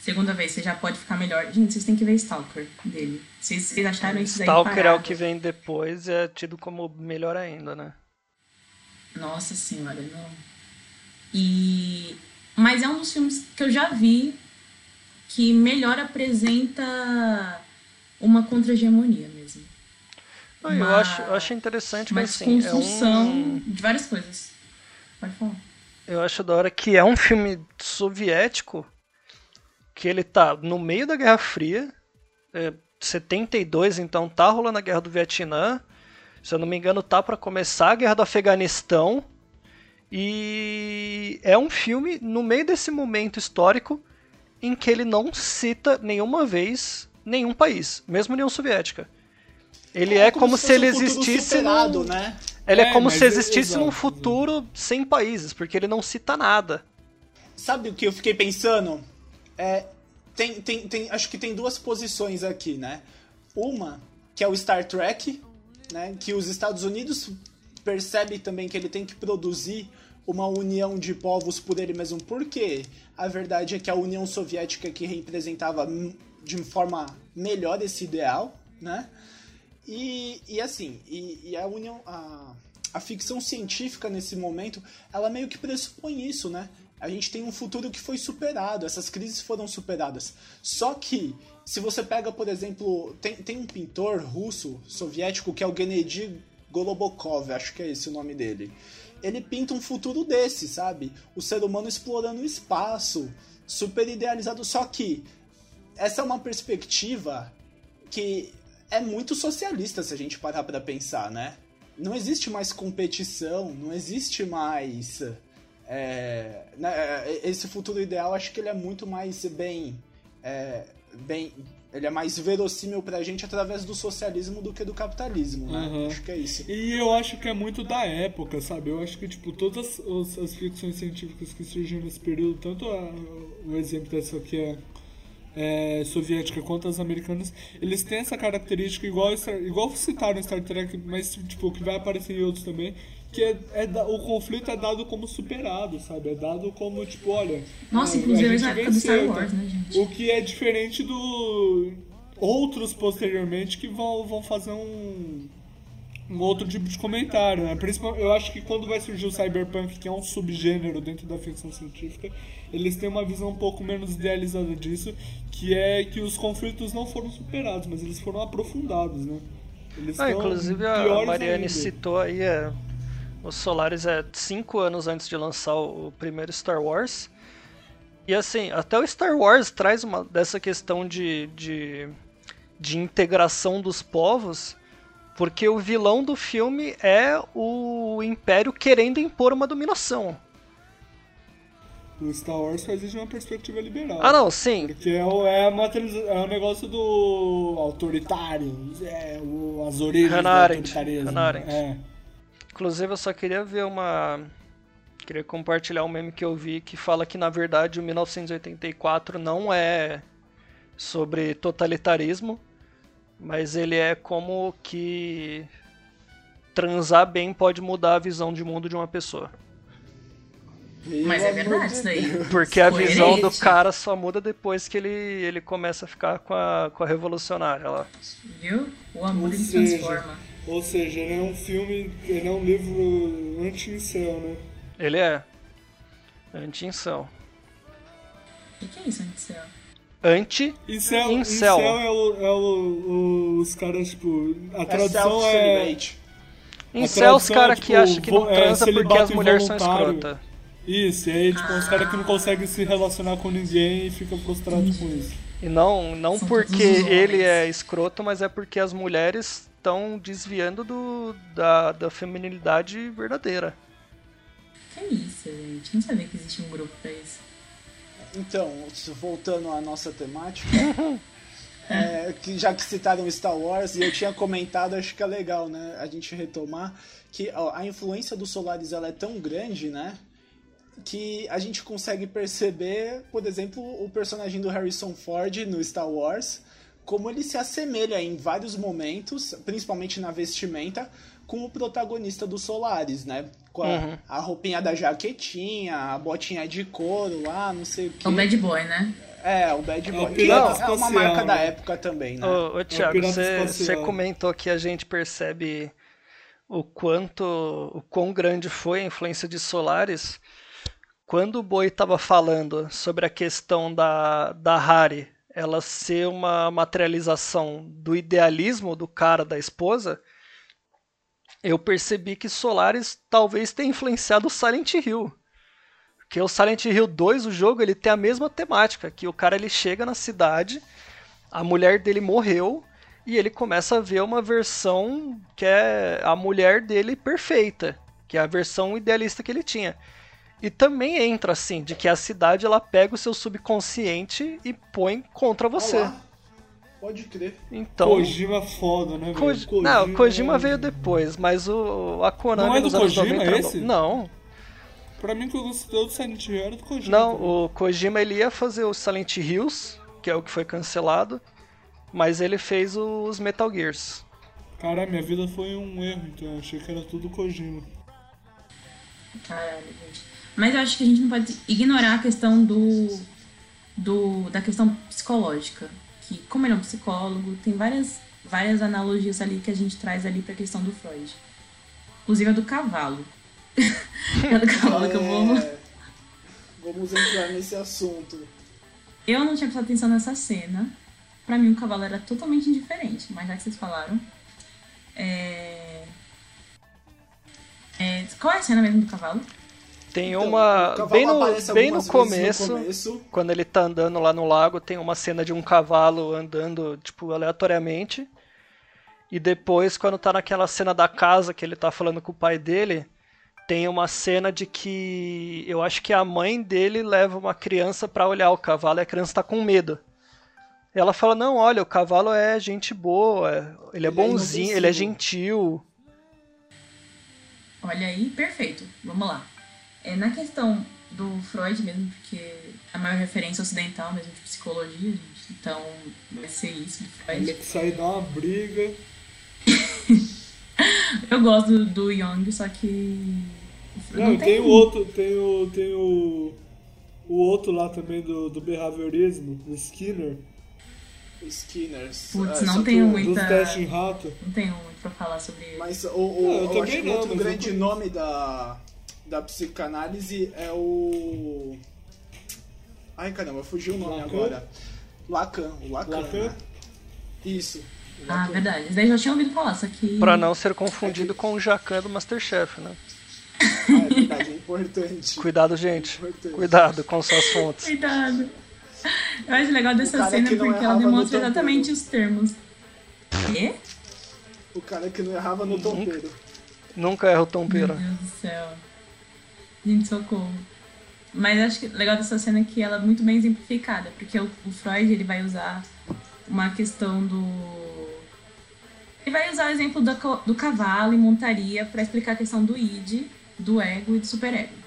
Segunda vez, você já pode ficar melhor. Gente, vocês têm que ver Stalker dele. Vocês, vocês acharam isso daí Stalker parado? é o que vem depois é tido como melhor ainda, né? Nossa senhora, não. E... Mas é um dos filmes que eu já vi que melhor apresenta uma contra-hegemonia mesmo. Eu, acho, eu acho interessante, mas assim, construção é um... de várias coisas. Pode falar. Eu acho da hora que é um filme soviético que ele tá no meio da Guerra Fria, é, 72, então tá rolando a Guerra do Vietnã, se eu não me engano tá para começar a Guerra do Afeganistão, e é um filme no meio desse momento histórico em que ele não cita nenhuma vez nenhum país, mesmo União Soviética. Ele é, é como, como, se, se ele existisse superado, no... né? Ele é, é como se existisse num futuro sem países, porque ele não cita nada. Sabe o que eu fiquei pensando? É, tem, tem, tem, acho que tem duas posições aqui, né? Uma, que é o Star Trek, né? Que os Estados Unidos percebe também que ele tem que produzir uma união de povos por ele mesmo, porque a verdade é que a União Soviética que representava de forma melhor esse ideal, né? E, e assim, e, e a união, a, a ficção científica nesse momento, ela meio que pressupõe isso, né? A gente tem um futuro que foi superado, essas crises foram superadas. Só que, se você pega, por exemplo, tem, tem um pintor russo, soviético, que é o Gennady Golobokov, acho que é esse o nome dele. Ele pinta um futuro desse, sabe? O ser humano explorando o espaço, super idealizado. Só que essa é uma perspectiva que é muito socialista se a gente parar para pensar, né? Não existe mais competição, não existe mais. É, né, é, esse futuro ideal, acho que ele é muito mais bem. É, bem ele é mais verossímil pra gente através do socialismo do que do capitalismo, né? Uhum. Acho que é isso. E eu acho que é muito da época, sabe? Eu acho que, tipo, todas as, as ficções científicas que surgiram nesse período, tanto a, o exemplo dessa que é é, soviética quanto as americanas, eles têm essa característica igual, igual citaram Star Trek, mas tipo, que vai aparecer em outros também, que é, é o conflito é dado como superado, sabe? É dado como, tipo, olha. Nossa, é, inclusive na época do Star Wars, né, gente? O que é diferente do. Outros posteriormente que vão, vão fazer um um outro tipo de comentário, né? Principalmente, eu acho que quando vai surgir o cyberpunk, que é um subgênero dentro da ficção científica, eles têm uma visão um pouco menos idealizada disso, que é que os conflitos não foram superados, mas eles foram aprofundados, né? Eles ah, inclusive a Mariane ainda. citou aí é, os Solaris é cinco anos antes de lançar o primeiro Star Wars. E assim, até o Star Wars traz uma dessa questão de, de, de integração dos povos porque o vilão do filme é o Império querendo impor uma dominação. O Star Wars faz isso de uma perspectiva liberal. Ah, não, sim. Porque é o, é é um negócio do autoritário, é, o, as origens Hannah do autoritarismo. Hannah Arendt. É. Inclusive, eu só queria ver uma... Queria compartilhar um meme que eu vi que fala que, na verdade, o 1984 não é sobre totalitarismo, mas ele é como que transar bem pode mudar a visão de mundo de uma pessoa. Mas é verdade isso aí. Porque a visão do cara só muda depois que ele, ele começa a ficar com a, com a revolucionária lá. Viu? O amor ele transforma. Ou seja, ele é um filme, ele é um livro anti-incel, né? Ele é. Anti-incel. O que, que é isso, anti-incel? anti incel. Incel, incel é, o, é o, os caras, tipo. A é tradução é. Incel é os caras tipo, que acham que não é, transa é, porque as mulheres são escrotas. Isso, e aí, tipo, ah. os caras que não conseguem se relacionar com ninguém e ficam frustrados com isso. E não, não São porque ele é escroto, mas é porque as mulheres estão desviando do, da, da feminilidade verdadeira. Que isso, gente? Não sabia que existia um grupo pra isso. Então, voltando à nossa temática, [LAUGHS] é, que já que citaram Star Wars, e eu tinha comentado, acho que é legal, né, a gente retomar, que ó, a influência dos Solaris ela é tão grande, né, que a gente consegue perceber, por exemplo, o personagem do Harrison Ford no Star Wars, como ele se assemelha em vários momentos, principalmente na vestimenta, com o protagonista do Solaris, né? Com a, Uhum. a roupinha da jaquetinha, a botinha de couro lá, não sei o que. É o Bad Boy, né? É, o Bad É o Boy. pirata Que é uma marca da época também, né? Ô, ô Thiago, pirata você comentou que a gente percebe o quanto, o quão grande foi a influência de Solaris. Quando o Boi estava falando sobre a questão da, da Hari, ela ser uma materialização do idealismo do cara, da esposa, eu percebi que Solaris talvez tenha influenciado o Silent Hill. Porque o Silent Hill 2, o jogo, ele tem a mesma temática, que o cara ele chega na cidade, a mulher dele morreu e ele começa a ver uma versão que é a mulher dele perfeita, que é a versão idealista que ele tinha. E também entra assim, de que a cidade ela pega o seu subconsciente e põe contra você. Olha lá. Pode crer. Então, Kojima foda, né, velho? Koji- não, Kojima veio depois, mas o a Konami Não é do Kojima 90 era esse? Não, Pra mim, que eu gostei do Silent Hill era do Kojima. não, também. o Kojima ele ia fazer o Silent Hills, que é o que foi cancelado, mas ele fez os Metal Gears. Caralho, minha vida foi um erro, então. Eu achei que era tudo Kojima. Caralho, gente. Mas eu acho que a gente não pode ignorar a questão do, do da questão psicológica. Que, como ele é um psicólogo, tem várias, várias analogias ali que a gente traz ali pra questão do Freud. Inclusive a do cavalo. [LAUGHS] a do cavalo que eu vou. É, Vamos entrar nesse assunto. Eu não tinha prestado atenção nessa cena. Pra mim, o cavalo era totalmente indiferente, mas já que vocês falaram. É... é, Qual é a cena mesmo do cavalo? Tem Então, uma bem no, bem no começo, no começo. quando ele tá andando lá no lago, tem uma cena de um cavalo andando, tipo, aleatoriamente. E depois, quando tá naquela cena da casa que ele tá falando com o pai dele, tem uma cena de que eu acho que a mãe dele leva uma criança pra olhar o cavalo e a criança tá com medo. Ela fala: Não, olha, o cavalo é gente boa, ele é Ele é bonzinho, ele é inofensivo." gentil. Olha aí, perfeito. Vamos lá. É, na questão do Freud mesmo, porque a maior referência ocidental mesmo de psicologia, gente. Então, vai ser isso do Ele Freud. que sair dar uma briga. [LAUGHS] Eu gosto do, do Jung, só que... Não, e tem o outro, tem o. Tem o. O outro lá também do, do behaviorismo, o Skinner, Skinners. Putz, É, não tenho o- muito. dos Muita- testes em rato. Não tenho muito pra falar sobre ele. Mas o, o, Não, eu eu, outro grande nome da, da psicanálise é o. Ai caramba, fugiu o nome Lacan? agora. Lacan, o Lacan. Lacan? né? Isso. o Ah, Lacan. verdade. Daí eu já tinha ouvido falar, só que... Pra não ser confundido com o Jacan do Masterchef, né? Ah, é verdade, é importante. Cuidado, gente. Importante. Cuidado com suas fontes. [LAUGHS] Cuidado. Eu acho legal dessa cena porque ela demonstra exatamente os termos. Quê? O cara que não errava no tompeiro. Nunca erra o Meu tompeiro. Deus do céu. Gente, socorro. Mas acho que legal dessa cena é que ela é muito bem exemplificada, porque o, o Freud ele vai usar uma questão do. Ele vai usar o exemplo do, do cavalo e montaria para explicar a questão do id, do ego e do superego.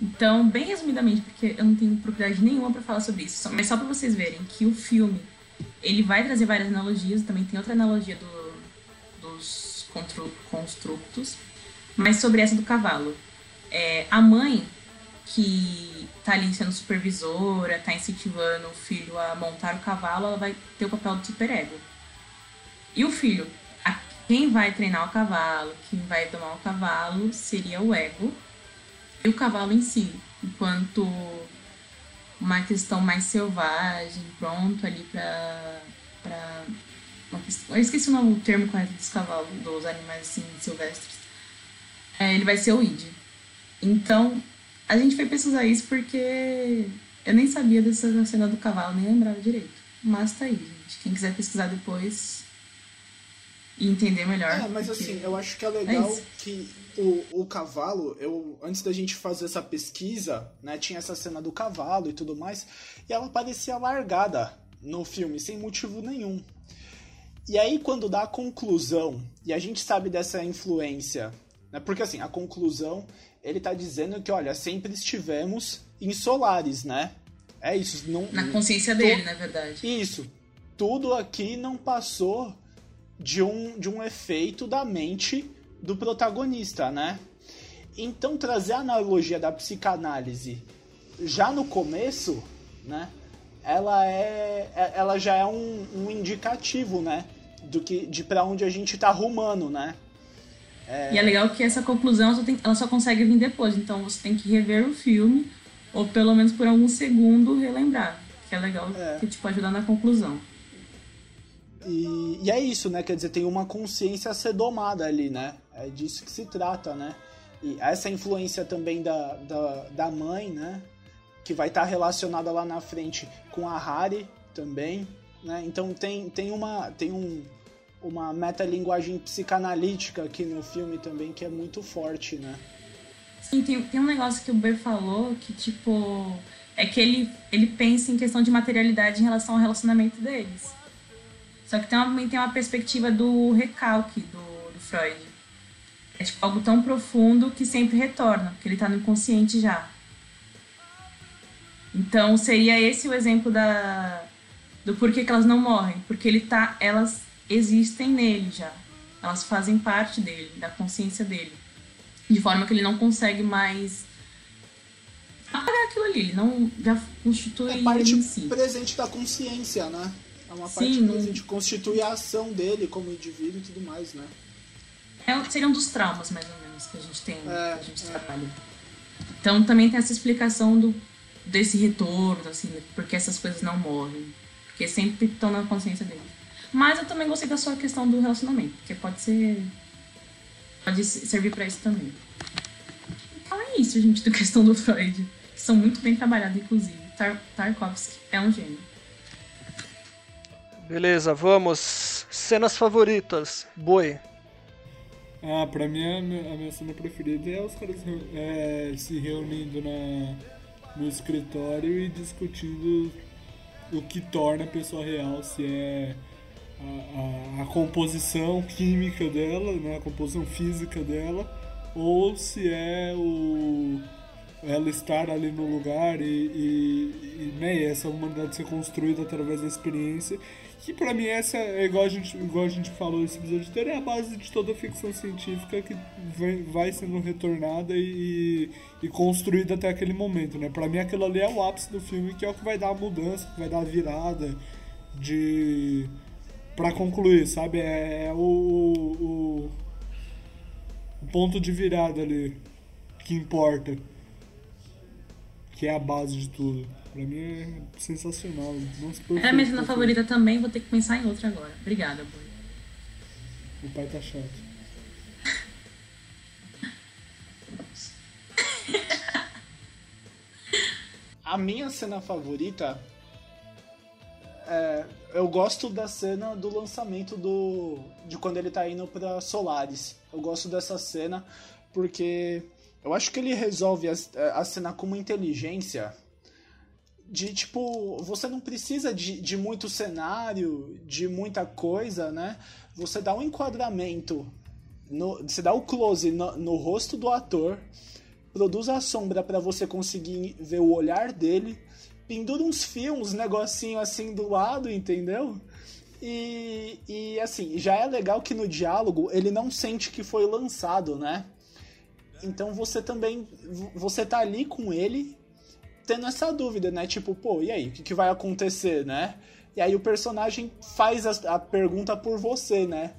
Então, bem resumidamente, porque eu não tenho propriedade nenhuma para falar sobre isso, mas só para vocês verem que o filme ele vai trazer várias analogias, também tem outra analogia do, dos constructos, mas sobre essa do cavalo. É, a mãe que tá ali sendo supervisora, tá incentivando o filho a montar o cavalo, ela vai ter o papel do superego. E o filho, quem vai treinar o cavalo, quem vai domar o cavalo, seria o ego e o cavalo em si, enquanto uma questão mais selvagem, pronto ali uma questão, eu esqueci o, nome, o termo correto dos cavalos, dos animais assim, silvestres. É, ele vai ser o id. Então, a gente foi pesquisar isso porque Eu nem sabia dessa cena do cavalo, nem lembrava direito. Mas tá aí, gente. Quem quiser pesquisar depois e entender melhor. É, mas porque- assim, eu acho que é legal isso. que o, o cavalo, eu antes da gente fazer essa pesquisa, né, tinha essa cena do cavalo e tudo mais, e ela parecia largada no filme, sem motivo nenhum. E aí, quando dá a conclusão, e a gente sabe dessa influência, né, porque assim, a conclusão, ele tá dizendo que, olha, sempre estivemos em solares, né? É isso, não, Na consciência dele, na verdade. isso. Tudo aqui não passou de um, de um efeito da mente do protagonista, né? Então, trazer a analogia da psicanálise já no começo, né? Ela, é, é- ela já é um, um indicativo, né? Do que, de para onde a gente tá rumando, né? E é legal que essa conclusão só tem- ela só consegue vir depois. Então você tem que rever o filme, ou pelo menos por algum segundo relembrar. Que é legal É. que tipo ajuda na conclusão. E, e é isso, né? Quer dizer, tem uma consciência a ser domada ali, né? É disso que se trata, né? E essa influência também da, da, da mãe, né? Que vai estar relacionada lá na frente com a Harry também, né? Então tem, tem, uma, tem um, uma metalinguagem psicanalítica aqui no filme também que é muito forte, né? Sim, tem, tem um negócio que o Ber falou que, tipo, é que ele, ele pensa em questão de materialidade em relação ao relacionamento deles. Só que também tem uma perspectiva do recalque do, do Freud. É tipo algo tão profundo que sempre retorna, porque ele tá no inconsciente já. Então seria esse o exemplo da do porquê que elas não morrem, porque ele tá, elas existem nele já. Elas fazem parte dele, da consciência dele de forma que ele não consegue mais apagar aquilo ali, ele não já constitui É parte si. presente da consciência, né? É uma Sim, parte não- presente, constitui a ação dele como indivíduo e tudo mais, né? É, seria um dos traumas, mais ou menos, que a gente tem, É, que a gente é. trabalha. Então também tem essa explicação do, desse retorno, assim, porque essas coisas não morrem. Porque sempre estão na consciência dele. Mas eu também gostei da sua questão do relacionamento, porque pode ser. Pode servir pra isso também. Então é isso, gente, da [LAUGHS] questão do Freud. Que são muito bem trabalhadas, inclusive. Tar Tarkovsky é um gênio. Beleza, vamos. Cenas favoritas. Boi. Ah, pra mim a minha, cena preferida é os caras é, se reunindo na, no escritório e discutindo o que torna a pessoa real, se é a, a, a composição química dela, né, a composição física dela, ou se é o ela estar ali no lugar e, e, e, né, essa humanidade ser construída através da experiência. Que pra mim essa é igual a gente, igual a gente falou nesse episódio inteiro, é a base de toda ficção científica que vem, vai sendo retornada e, e construída até aquele momento, né? Pra mim aquilo ali é o ápice do filme, que é o que vai dar a mudança, que vai dar a virada de Pra concluir, sabe? É, é o, o o ponto de virada ali que importa, que é a base de tudo. Pra mim é sensacional. Nossa, perfeito, Era a minha cena favorita também, vou ter que pensar em outra agora. Obrigada, Boi. O pai tá chato. [LAUGHS] A minha cena favorita é, eu gosto da cena do lançamento do de quando ele tá indo pra Solaris. Eu gosto dessa cena porque eu acho que ele resolve a, a cena com uma inteligência de tipo, você não precisa de, de muito cenário, de muita coisa, né? Você dá um enquadramento, no, você dá o close no, no rosto do ator, produz a sombra para você conseguir ver o olhar dele, pendura uns fios, uns negocinho assim do lado, entendeu? E, e assim, já é legal que no diálogo ele não sente que foi lançado, né? Então você também, você tá ali com ele, tendo essa dúvida, né? Tipo, pô, e aí, o que, que vai acontecer, né? E aí o personagem faz a, a pergunta por você, né?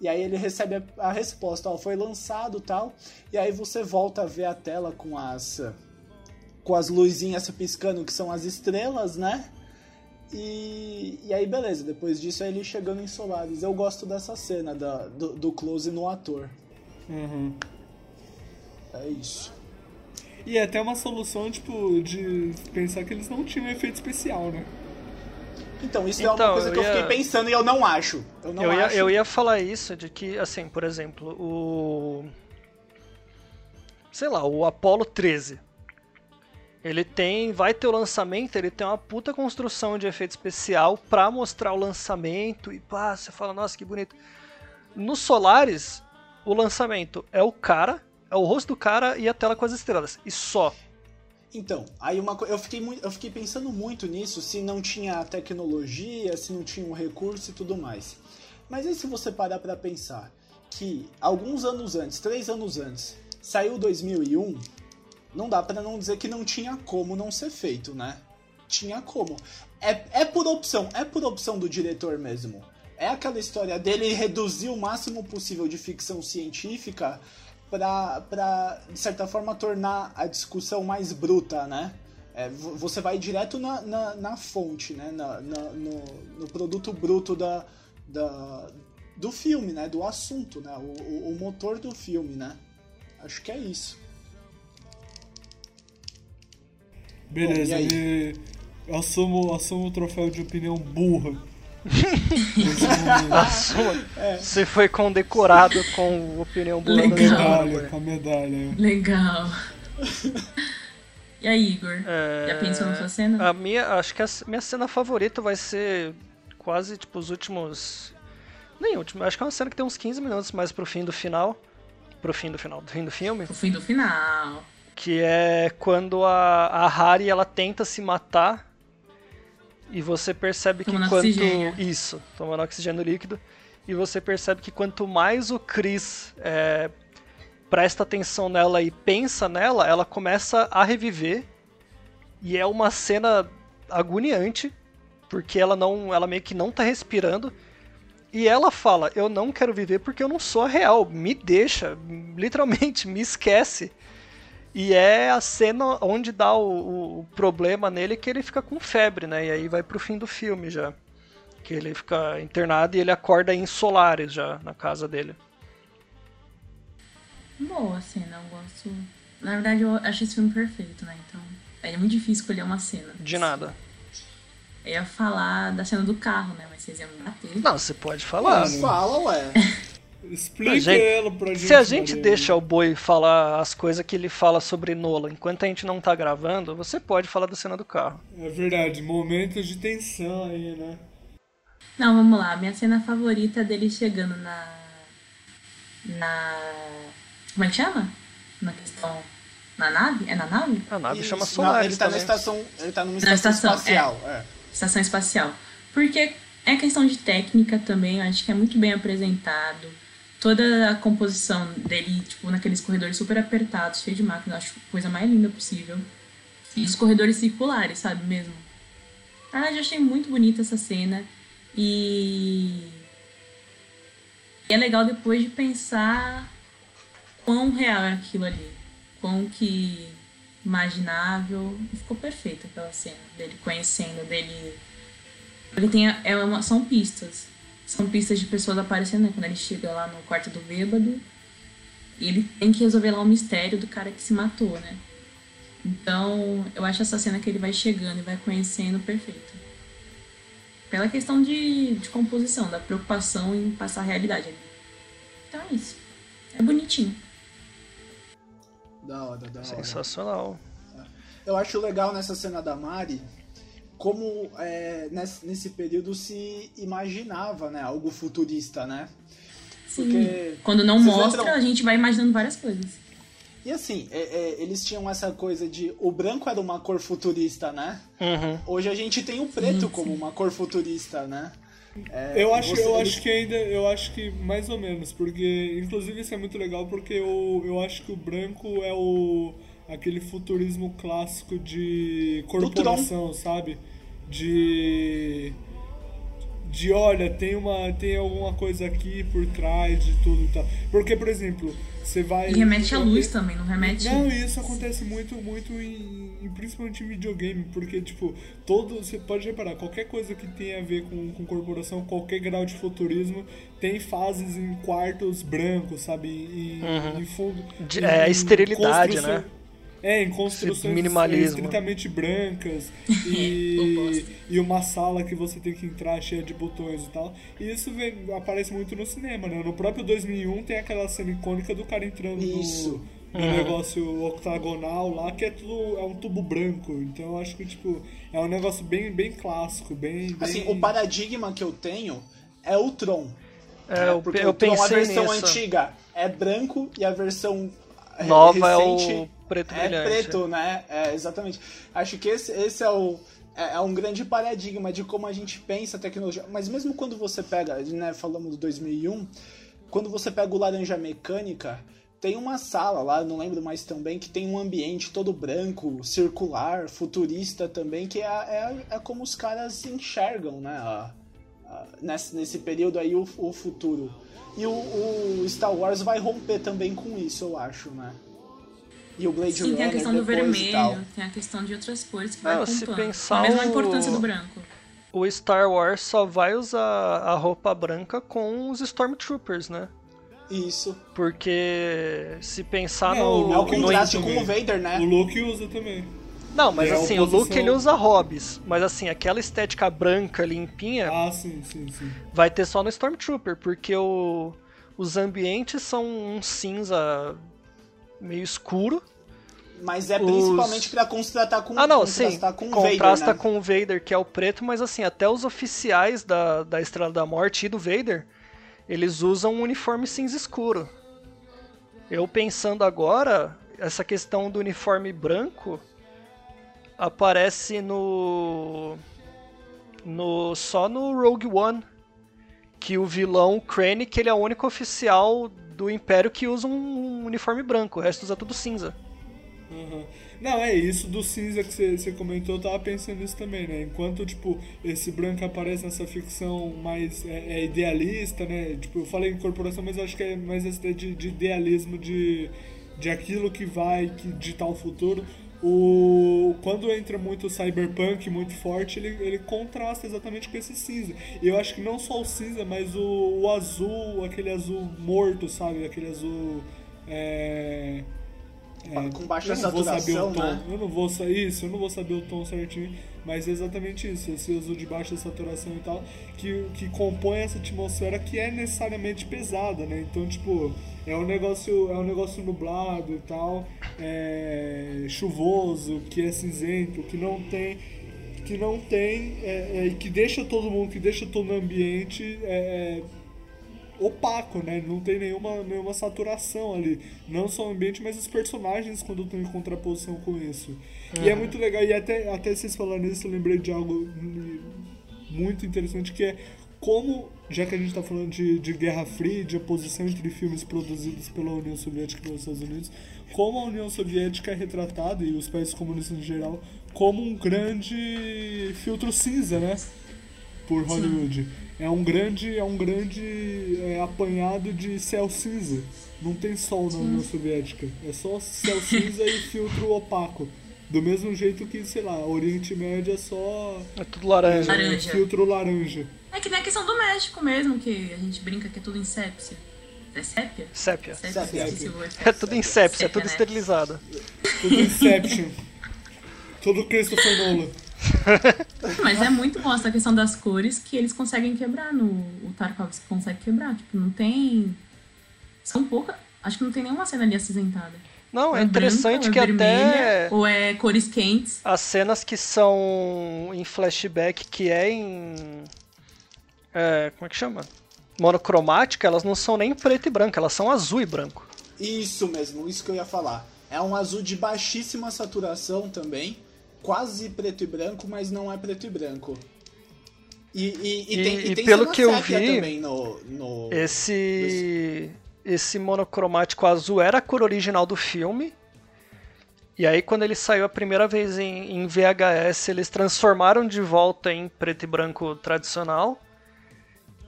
E aí ele recebe a, a resposta, ó, foi lançado tal. E aí você volta a ver a tela com as com as luzinhas piscando que são as estrelas, né? E, e aí beleza, depois disso é ele chegando em Solaris. Eu gosto dessa cena da, do, do close no ator. Uhum. É isso. E é até uma solução, tipo, de pensar que eles não tinham efeito especial, né? Então, isso é uma Então, coisa eu que eu ia- fiquei pensando e eu não acho. Eu não Eu ia, acho. eu ia falar isso, de que, assim, por exemplo, o. Sei lá, o Apollo 13. Ele tem. Vai ter o lançamento, ele tem uma puta construção de efeito especial pra mostrar o lançamento e pá, você fala, nossa, que bonito. No Solaris, o lançamento é o cara, é o rosto do cara e a tela com as estrelas. E só. Então, aí uma eu fiquei muito, eu fiquei pensando muito nisso, se não tinha tecnologia, se não tinha um recurso e tudo mais. Mas aí se você parar pra pensar que alguns anos antes, três anos antes, saiu 2001, não dá pra não dizer que não tinha como não ser feito, né? Tinha como. É, é por opção, é por opção do diretor mesmo. É aquela história dele reduzir o máximo possível de ficção científica pra, de certa forma, tornar a discussão mais bruta, né? É, vo- você vai direto na, na, na fonte, né? Na, no, no produto bruto da, da, do filme, né? Do assunto, né? O, o, o motor do filme, né? Acho que é isso. Beleza, Bom, e me... assumo, assumo o troféu de opinião burra. Você foi condecorado com opinião boa a Legal. medalha, com a medalha. Legal. E aí, Igor? É, Já pensou na sua cena? A minha, acho que a minha cena favorita vai ser quase tipo os últimos. Nem último, acho que é uma cena que tem uns 15 minutos mais pro fim do final. Pro fim do final, do fim do filme. O fim do final. Que é quando a, a Harry ela tenta se matar. E você percebe que Tomando quanto. oxigênio. Isso, tomando oxigênio líquido. E você percebe que quanto mais o Chris é, presta atenção nela e pensa nela, ela começa a reviver. E é uma cena agoniante, porque ela não, ela meio que não tá respirando. E ela fala: "Eu não quero viver porque eu não sou a real, me deixa, literalmente [LAUGHS] me esquece". E é a cena onde dá o, o- problema nele que ele fica com febre, né? E aí vai pro fim do filme já. Que ele fica internado e ele acorda em Solares já, na casa dele. Boa cena, eu gosto. Na verdade, eu acho esse filme perfeito, né? Então, é muito difícil escolher uma cena. De nada. Eu ia falar da cena do carro, né? Mas vocês iam me bater. Não, você pode falar. Mano, Fala, ué. [LAUGHS] Explica A gente- ela pra gente. Se a gente deixa o boi falar as coisas que ele fala sobre Nola enquanto a gente não tá gravando, você pode falar da cena do carro. É verdade, momentos de tensão aí, né? Não, vamos lá. Minha cena favorita é dele chegando na. Na. Como é que chama? Na questão. Na nave? É na nave? A nave Isso, chama não, Solaris ele tá na também. estação. Ele tá numa Na estação, estação, espacial. é. Estação espacial. Porque é questão de técnica também, eu acho que é muito bem apresentado. Toda a composição dele, tipo, naqueles corredores super apertados, cheio de máquina, eu acho a coisa mais linda possível. E os corredores circulares, sabe mesmo? Ah, eu achei muito bonita essa cena. E. E é legal depois de pensar quão real é aquilo ali. Quão que imaginável. E ficou perfeita aquela cena dele conhecendo, dele. Ele tem. É uma, são pistas. São pistas de pessoas aparecendo, né? Quando ele chega lá no quarto do bêbado. E ele tem que resolver lá o mistério do cara que se matou, né? Então, eu acho essa cena que ele vai chegando e vai conhecendo perfeita. Pela questão de, de composição, da preocupação em passar a realidade ali. Então é isso. É bonitinho. Da hora, da hora. Sensacional. Eu acho legal nessa cena da Mari como é, nesse, nesse período se imaginava, né? Algo futurista, né? Sim. Porque Quando não mostra, lembram- a gente vai imaginando várias coisas. E assim, é- é, eles tinham essa coisa de o branco era uma cor futurista, né? Uhum. Hoje a gente tem o preto Sim, como sim. uma cor futurista, né? É, Eu acho, você- eu eles- acho que ainda, eu acho que mais ou menos, porque inclusive isso é muito legal porque eu, eu acho que o branco é o aquele futurismo clássico de corporação, sabe? De de olha, tem uma tem alguma coisa aqui por trás de tudo e tal. Porque, por exemplo, você vai E remete à luz também, não remete. não, e isso acontece muito, muito em, em- principalmente em videogame, porque, tipo, todo. Você pode reparar, qualquer coisa que tenha a ver com, com corporação, qualquer grau de futurismo, tem fases em quartos brancos, sabe? Em, Uhum. em fundo. De- em- é, em esterilidade, construção- né? É, em construções minimalismo. estritamente brancas [LAUGHS] e, e uma sala que você tem que entrar cheia de botões e tal. E isso vem, aparece muito no cinema, né? No próprio 2001 tem aquela cena icônica do cara entrando Isso. no, no negócio octagonal lá, que é tudo é um tubo branco. Então eu acho que tipo é um negócio bem bem clássico, bem, bem... Assim, o paradigma que eu tenho é o Tron. É, né? Porque eu o Tron, a versão nisso. antiga é branco e a versão é, Nova é recente o preto é brilhante. preto, né? É, exatamente. Acho que esse, esse é o é, é um grande paradigma de como a gente pensa a tecnologia. Mas mesmo quando você pega, né, falamos do 2001, quando você pega o Laranja Mecânica, tem uma sala lá, não lembro mais também, que tem um ambiente todo branco, circular, futurista também, que é, é, é como os caras enxergam, né? a- nesse, nesse período aí o, o futuro. E o, o Star Wars vai romper também com isso, eu acho, né? E o Blade Sim, tem a Runner questão do vermelho, tem a questão de outras cores que vai Não, se pontuando. pensar a mesma o- importância do branco. O Star Wars só vai usar a roupa branca com os Stormtroopers, né? Isso. Porque se pensar Não, no. É o contraste com o Vader, né? O Luke usa também. Não, mas É assim, o. Luke ele usa hobbies. Mas assim, aquela estética branca, limpinha, Ah, sim, sim, sim. vai ter só no Stormtrooper, porque o, os ambientes são um cinza meio escuro. Mas é Os- principalmente pra contrastar com, Ah, não, sim. contrastar com o Contrasta Vader, né? com o Vader, que é o preto, mas assim, até os oficiais da, da Estrela da Morte e do Vader, eles usam um uniforme cinza escuro. Eu pensando agora, essa questão do uniforme branco aparece no. no só no Rogue One. Que o vilão Krennic ele é o único oficial do Império que usa um uniforme branco, o resto usa tudo cinza. Uhum. Não, é isso do cinza que você- comentou, eu tava pensando nisso também, né? Enquanto, tipo, esse branco aparece nessa ficção mais é, é idealista, né? Tipo, eu falei incorporação, mas acho que é mais essa ideia de, de idealismo de, de aquilo que vai que ditar o futuro. O, quando entra muito cyberpunk, muito forte, ele, ele contrasta exatamente com esse cinza. E eu acho que não só o cinza, mas o, o azul, aquele azul morto, sabe? Aquele azul... É, é, Com baixa eu não vou saber saturação, o tom. né? Eu não vou isso, eu não vou saber o tom certinho, mas é exatamente isso, esse azul de baixa saturação e tal, que, que compõe essa atmosfera que é necessariamente pesada, né? Então, tipo, é um negócio, é um negócio nublado e tal, é, chuvoso, que é cinzento, que não tem que não tem é, é, que deixa todo mundo, que deixa todo o ambiente é, opaco, né? Não tem nenhuma, nenhuma saturação ali. Não só o ambiente, mas os personagens quando estão em contraposição com isso. E é muito legal, e até, até vocês falando isso, eu lembrei de algo muito interessante que é como, já que a gente está falando de, de Guerra Fria, de oposição entre filmes produzidos pela União Soviética e pelos Estados Unidos, como a União Soviética é retratada, e os países comunistas em geral, como um grande filtro cinza, né? por Hollywood. É um grande, é um grande é, apanhado de céu cinza. Não tem sol na União Soviética. É só céu cinza e filtro opaco. Do mesmo jeito que, sei lá, Oriente Médio é só É tudo laranja. é, Laranja. filtro laranja. É que nem a questão do México mesmo, que a gente brinca que é tudo em sépia. É sépia? Sépia. Sépia, Sépia. É tudo em sépia, é tudo né? esterilizado. Tudo Inception. Tudo Christopher Nolan. [LAUGHS] Mas é muito bom essa questão das cores que eles conseguem quebrar no. O Tarkovsky consegue quebrar. Tipo, não tem. São poucas. Acho que não tem nenhuma cena ali acinzentada. Não, Ou é interessante branca, ou que é vermelha, até Ou é cores quentes. as cenas que são em flashback, que é em. É, como é que chama? Monocromática, elas não são nem preto e branco, elas são azul e branco. Isso mesmo, isso que eu ia falar. É um azul de baixíssima saturação também. Quase preto e branco, mas não é preto e branco. E, e, e tem, e tem pelo que eu vi, também no, no... Esse. Esse monocromático azul era a cor original do filme. E aí, quando ele saiu a primeira vez em, em VHS, eles transformaram de volta em preto e branco tradicional.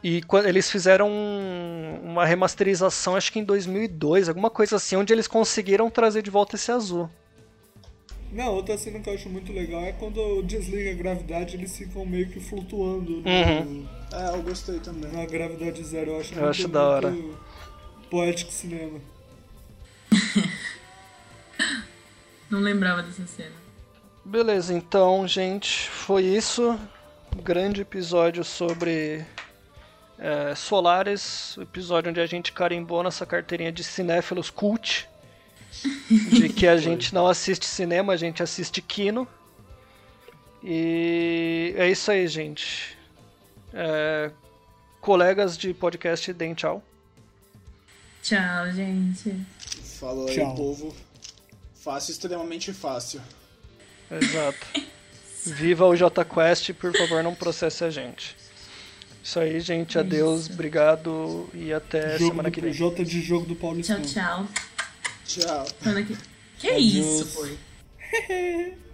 E eles fizeram um- uma remasterização, acho que em 2002, alguma coisa assim, onde eles conseguiram trazer de volta esse azul. Não, outra cena que eu acho muito legal é quando desliga a gravidade, eles ficam meio que flutuando no- Uhum. É, eu gostei também. na gravidade zero. Eu acho, Eu muito, acho da hora. Poético cinema. [LAUGHS] Não lembrava dessa cena. Beleza, então, gente, foi isso. Um grande episódio sobre é, Solares, o episódio onde a gente carimbou nossa carteirinha de cinéfilos cult. De que a gente não assiste cinema, a gente assiste Kino. E é isso aí, gente. É, colegas de podcast, deem tchau. Tchau, gente. Falou aí, Tchau. povo. Fácil, extremamente fácil. Exato. Viva o JQuest, por favor, não processe a gente. Isso aí, gente. Adeus, Isso. obrigado e até jogo semana do, que vem. J de jogo do Paulistão. Tchau, tchau. Tchau. Que... Que Adeus. isso, foi? [LAUGHS]